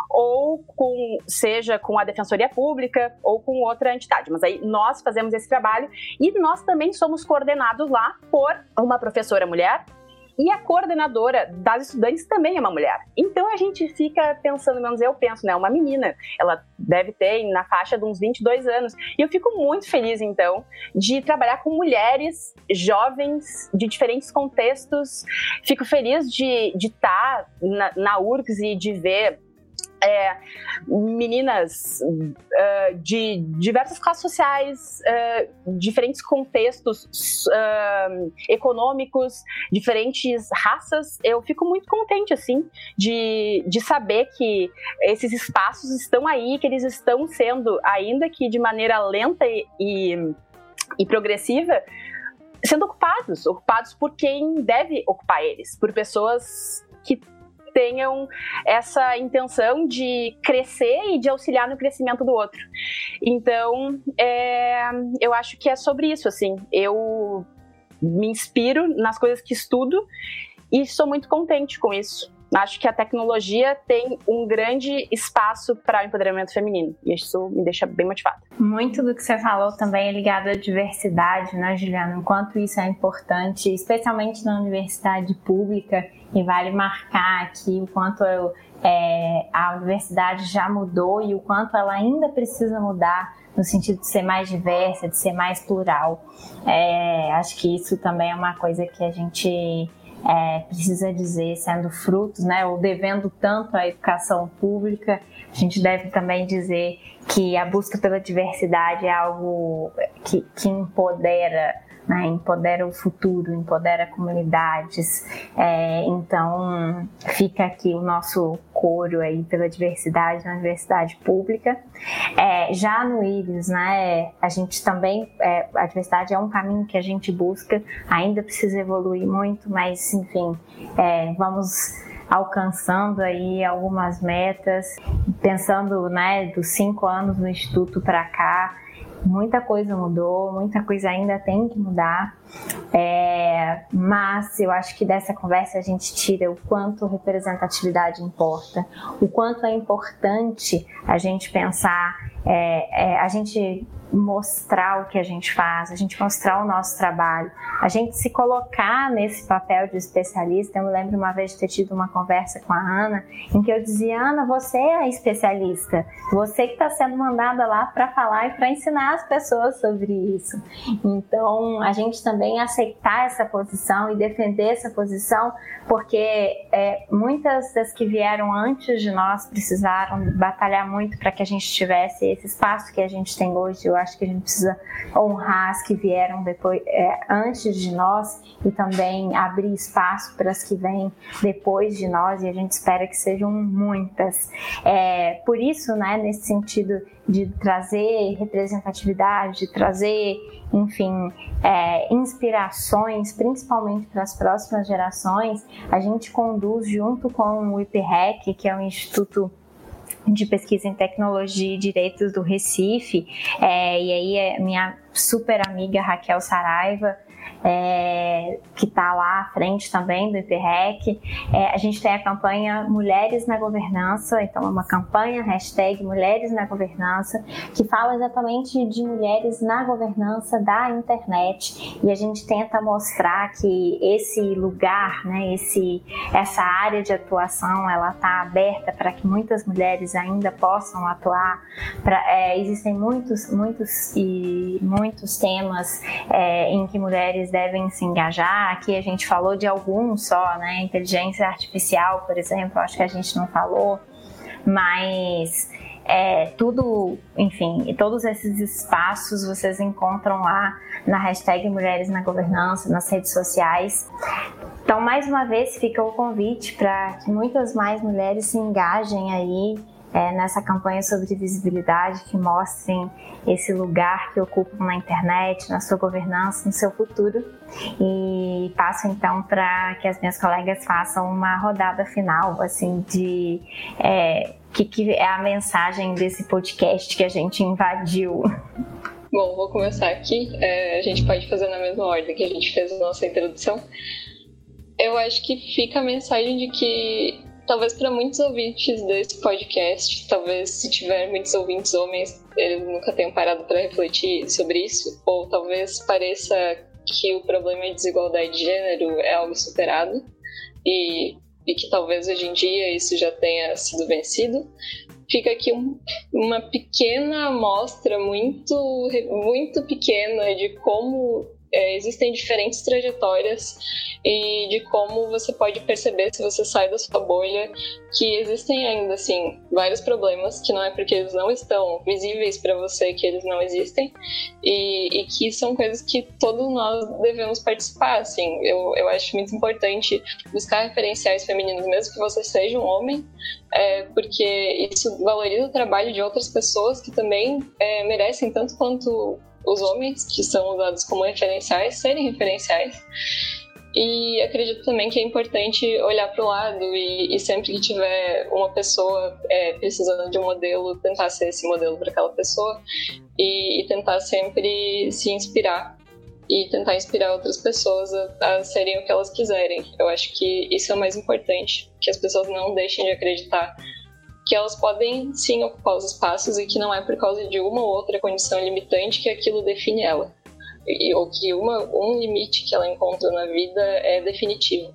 ou com, seja com a Defensoria Pública ou com outra entidade. Mas aí nós fazemos esse trabalho e nós também somos coordenados lá por uma professora mulher e a coordenadora das estudantes também é uma mulher. Então a gente fica pensando, menos eu penso, né? Uma menina, ela deve ter na faixa de uns 22 anos. E eu fico muito feliz, então, de trabalhar com mulheres jovens de diferentes contextos. Fico feliz de estar na, na URGS e de ver é, meninas uh, de diversas classes sociais, uh, diferentes contextos uh, econômicos, diferentes raças. Eu fico muito contente, assim, de, de saber que esses espaços estão aí, que eles estão sendo, ainda que de maneira lenta e, e, e progressiva, sendo ocupados, ocupados por quem deve ocupar eles, por pessoas que tenham essa intenção de crescer e de auxiliar no crescimento do outro. Então, é, eu acho que é sobre isso, assim. Eu me inspiro nas coisas que estudo e sou muito contente com isso. Acho que a tecnologia tem um grande espaço para o empoderamento feminino e isso me deixa bem motivada. Muito do que você falou também é ligado à diversidade, né, Juliana? Enquanto isso é importante, especialmente na universidade pública, e vale marcar aqui o quanto eu, é, a universidade já mudou e o quanto ela ainda precisa mudar no sentido de ser mais diversa, de ser mais plural. É, acho que isso também é uma coisa que a gente é, precisa dizer, sendo frutos, né, ou devendo tanto à educação pública, a gente deve também dizer que a busca pela diversidade é algo que, que empodera né? empodera o futuro, empodera comunidades. É, então, fica aqui o nosso coro aí pela diversidade na universidade pública. É, já no IRIS, né, a gente também, é, a diversidade é um caminho que a gente busca, ainda precisa evoluir muito, mas, enfim, é, vamos alcançando aí algumas metas, pensando, né, dos cinco anos no Instituto para cá, muita coisa mudou, muita coisa ainda tem que mudar, é, mas eu acho que dessa conversa a gente tira o quanto representatividade importa, o quanto é importante a gente pensar, é, é, a gente mostrar o que a gente faz, a gente mostrar o nosso trabalho, a gente se colocar nesse papel de especialista. Eu me lembro uma vez de ter tido uma conversa com a Ana, em que eu dizia: Ana, você é a especialista, você que está sendo mandada lá para falar e para ensinar as pessoas sobre isso. Então, a gente também aceitar essa posição e defender essa posição, porque é, muitas das que vieram antes de nós precisaram batalhar muito para que a gente tivesse esse espaço que a gente tem hoje. Eu acho que a gente precisa honrar as que vieram depois, é, antes de nós e também abrir espaço para as que vêm depois de nós e a gente espera que sejam muitas. É, por isso, né, nesse sentido de trazer representatividade, de trazer, enfim, é, inspirações, principalmente para as próximas gerações, a gente conduz junto com o IPREC, que é o Instituto de pesquisa em tecnologia e direitos do Recife, é, e aí é minha super amiga Raquel Saraiva, é, que está lá à frente também do IPREC. É, a gente tem a campanha Mulheres na Governança, então é uma campanha, hashtag Mulheres na Governança, que fala exatamente de mulheres na governança da internet. E a gente tenta mostrar que esse lugar, né, esse, essa área de atuação, ela está aberta para que muitas mulheres ainda possam atuar. Pra, é, existem muitos, muitos e muitos temas é, em que mulheres eles devem se engajar. Aqui a gente falou de alguns só, né? Inteligência artificial, por exemplo, acho que a gente não falou, mas é, tudo, enfim, todos esses espaços vocês encontram lá na hashtag Mulheres na Governança, nas redes sociais. Então, mais uma vez, fica o convite para que muitas mais mulheres se engajem aí é, nessa campanha sobre visibilidade, que mostrem esse lugar que ocupam na internet, na sua governança, no seu futuro. E passo então para que as minhas colegas façam uma rodada final, assim, de é, que, que é a mensagem desse podcast que a gente invadiu. Bom, vou começar aqui. É, a gente pode fazer na mesma ordem que a gente fez a nossa introdução. Eu acho que fica a mensagem de que talvez para muitos ouvintes desse podcast, talvez se tiver muitos ouvintes homens, eles nunca tenham parado para refletir sobre isso, ou talvez pareça que o problema de desigualdade de gênero é algo superado e, e que talvez hoje em dia isso já tenha sido vencido. Fica aqui um, uma pequena amostra muito, muito pequena de como é, existem diferentes trajetórias e de como você pode perceber se você sai da sua bolha que existem ainda assim vários problemas que não é porque eles não estão visíveis para você que eles não existem e, e, que são coisas que todos nós devemos participar assim. Eu, eu acho muito importante buscar referenciais femininos mesmo que você seja um homem é, porque isso valoriza o trabalho de outras pessoas que também é, merecem tanto quanto os homens que são usados como referenciais serem referenciais. E acredito também que é importante olhar para o lado e, e, sempre que tiver uma pessoa é, precisando de um modelo, tentar ser esse modelo para aquela pessoa e, e, tentar sempre se inspirar e tentar inspirar outras pessoas a, a serem o que elas quiserem. Eu acho que isso é o mais importante, que as pessoas não deixem de acreditar que elas podem sim ocupar os espaços e que não é por causa de uma ou outra condição limitante que aquilo define ela. E, ou que uma, um limite que ela encontra na vida é definitivo.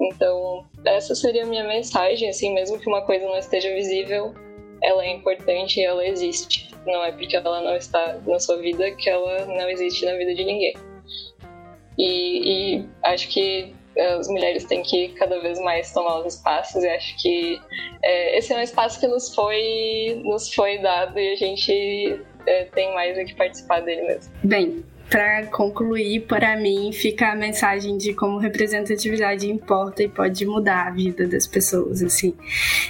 Então, essa seria a minha mensagem, assim, mesmo que uma coisa não esteja visível, ela é importante e ela existe. Não é porque ela não está na sua vida que ela não existe na vida de ninguém. E, e acho que as mulheres têm que cada vez mais tomar os espaços e acho que é, esse é um espaço que nos foi, nos foi dado e a gente é, tem mais a que participar dele mesmo. Bem, para concluir, para mim, fica a mensagem de como representatividade importa e pode mudar a vida das pessoas. Assim,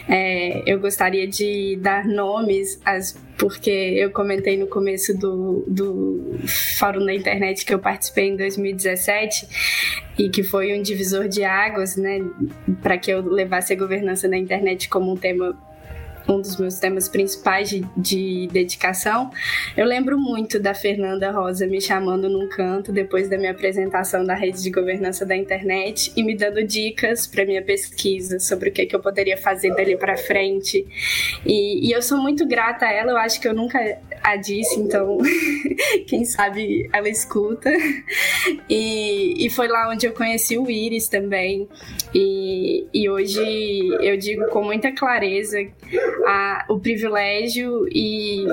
é, eu gostaria de dar nomes às porque eu comentei no começo do, do fórum da internet que eu participei em 2017 e que foi um divisor de águas, né, para que eu levasse a governança da internet como um tema um dos meus temas principais de, de, dedicação, eu lembro muito da Fernanda Rosa me chamando num canto depois da minha apresentação da rede de governança da internet e me dando dicas para minha pesquisa sobre o que, que eu poderia fazer dali para frente. E, e, eu sou muito grata a ela, eu acho que eu nunca a disse, então quem sabe ela escuta. E, e foi lá onde eu conheci o Iris também. E, e hoje eu digo com muita clareza a, o privilégio e,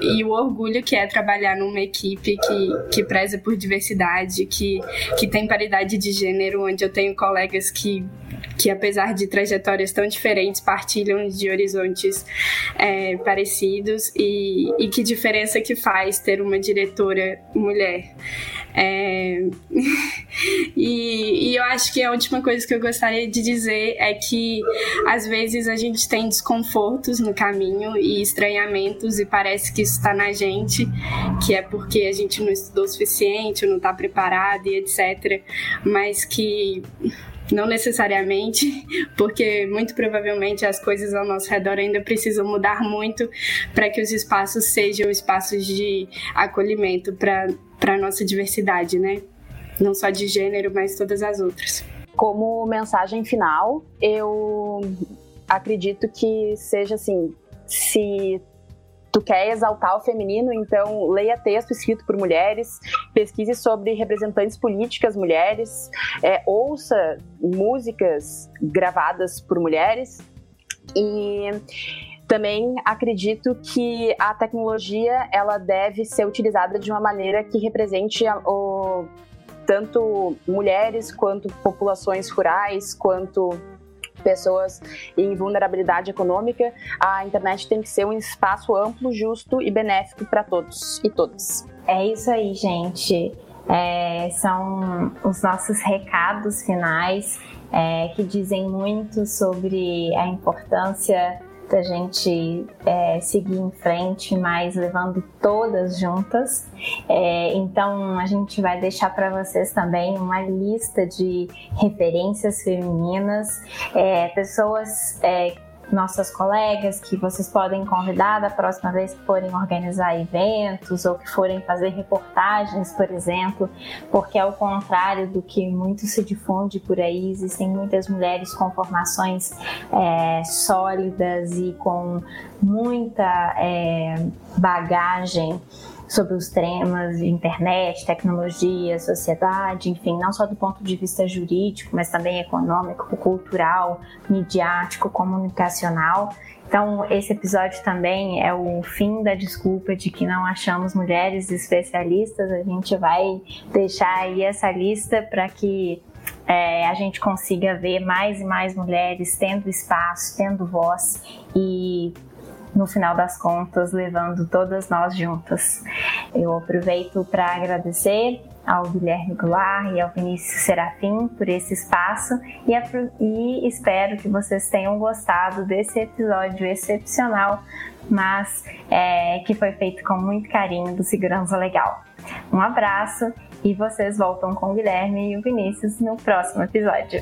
e o orgulho que é trabalhar numa equipe que, que preza por diversidade, que, que tem paridade de gênero, onde eu tenho colegas que que apesar de trajetórias tão diferentes partilham de horizontes é, parecidos e, e que diferença que faz ter uma diretora mulher é... e, e, eu acho que a última coisa que eu gostaria de dizer é que às vezes a gente tem desconfortos no caminho e estranhamentos e parece que isso está na gente, que é porque a gente não estudou o suficiente, não está preparado e etc. Mas que não necessariamente, porque muito provavelmente as coisas ao nosso redor ainda precisam mudar muito para que os espaços sejam espaços de acolhimento para a nossa diversidade, né? Não só de gênero, mas todas as outras. Como mensagem final, eu acredito que seja assim: se tu quer exaltar o feminino, então leia texto escrito por mulheres, pesquise sobre representantes políticas mulheres, é, ouça músicas gravadas por mulheres e também acredito que a tecnologia ela deve ser utilizada de uma maneira que represente o, tanto mulheres quanto populações rurais, quanto pessoas em vulnerabilidade econômica, a internet tem que ser um espaço amplo, justo e benéfico para todos e todas. É isso aí, gente. É, são os nossos recados finais é, que dizem muito sobre a importância da gente é, seguir em frente, mas levando todas juntas. É, então a gente vai deixar para vocês também uma lista de referências femininas, é, pessoas é, nossas colegas que vocês podem convidar da próxima vez que forem organizar eventos ou que forem fazer reportagens, por exemplo, porque ao contrário do que muito se difunde por aí, existem muitas mulheres com formações é, sólidas e com muita é, bagagem sobre os temas de internet, tecnologia, sociedade, enfim, não só do ponto de vista jurídico, mas também econômico, cultural, midiático, comunicacional. Então, esse episódio também é o fim da desculpa de que não achamos mulheres especialistas. A gente vai deixar aí essa lista para que é, a gente consiga ver mais e mais mulheres tendo espaço, tendo voz e no final das contas, levando todas nós juntas. Eu aproveito para agradecer ao Guilherme Goulart e ao Vinícius Serafim por esse espaço e, e espero que vocês tenham gostado desse episódio excepcional, mas é, que foi feito com muito carinho do Segurança Legal. Um abraço e vocês voltam com o Guilherme e o Vinícius no próximo episódio.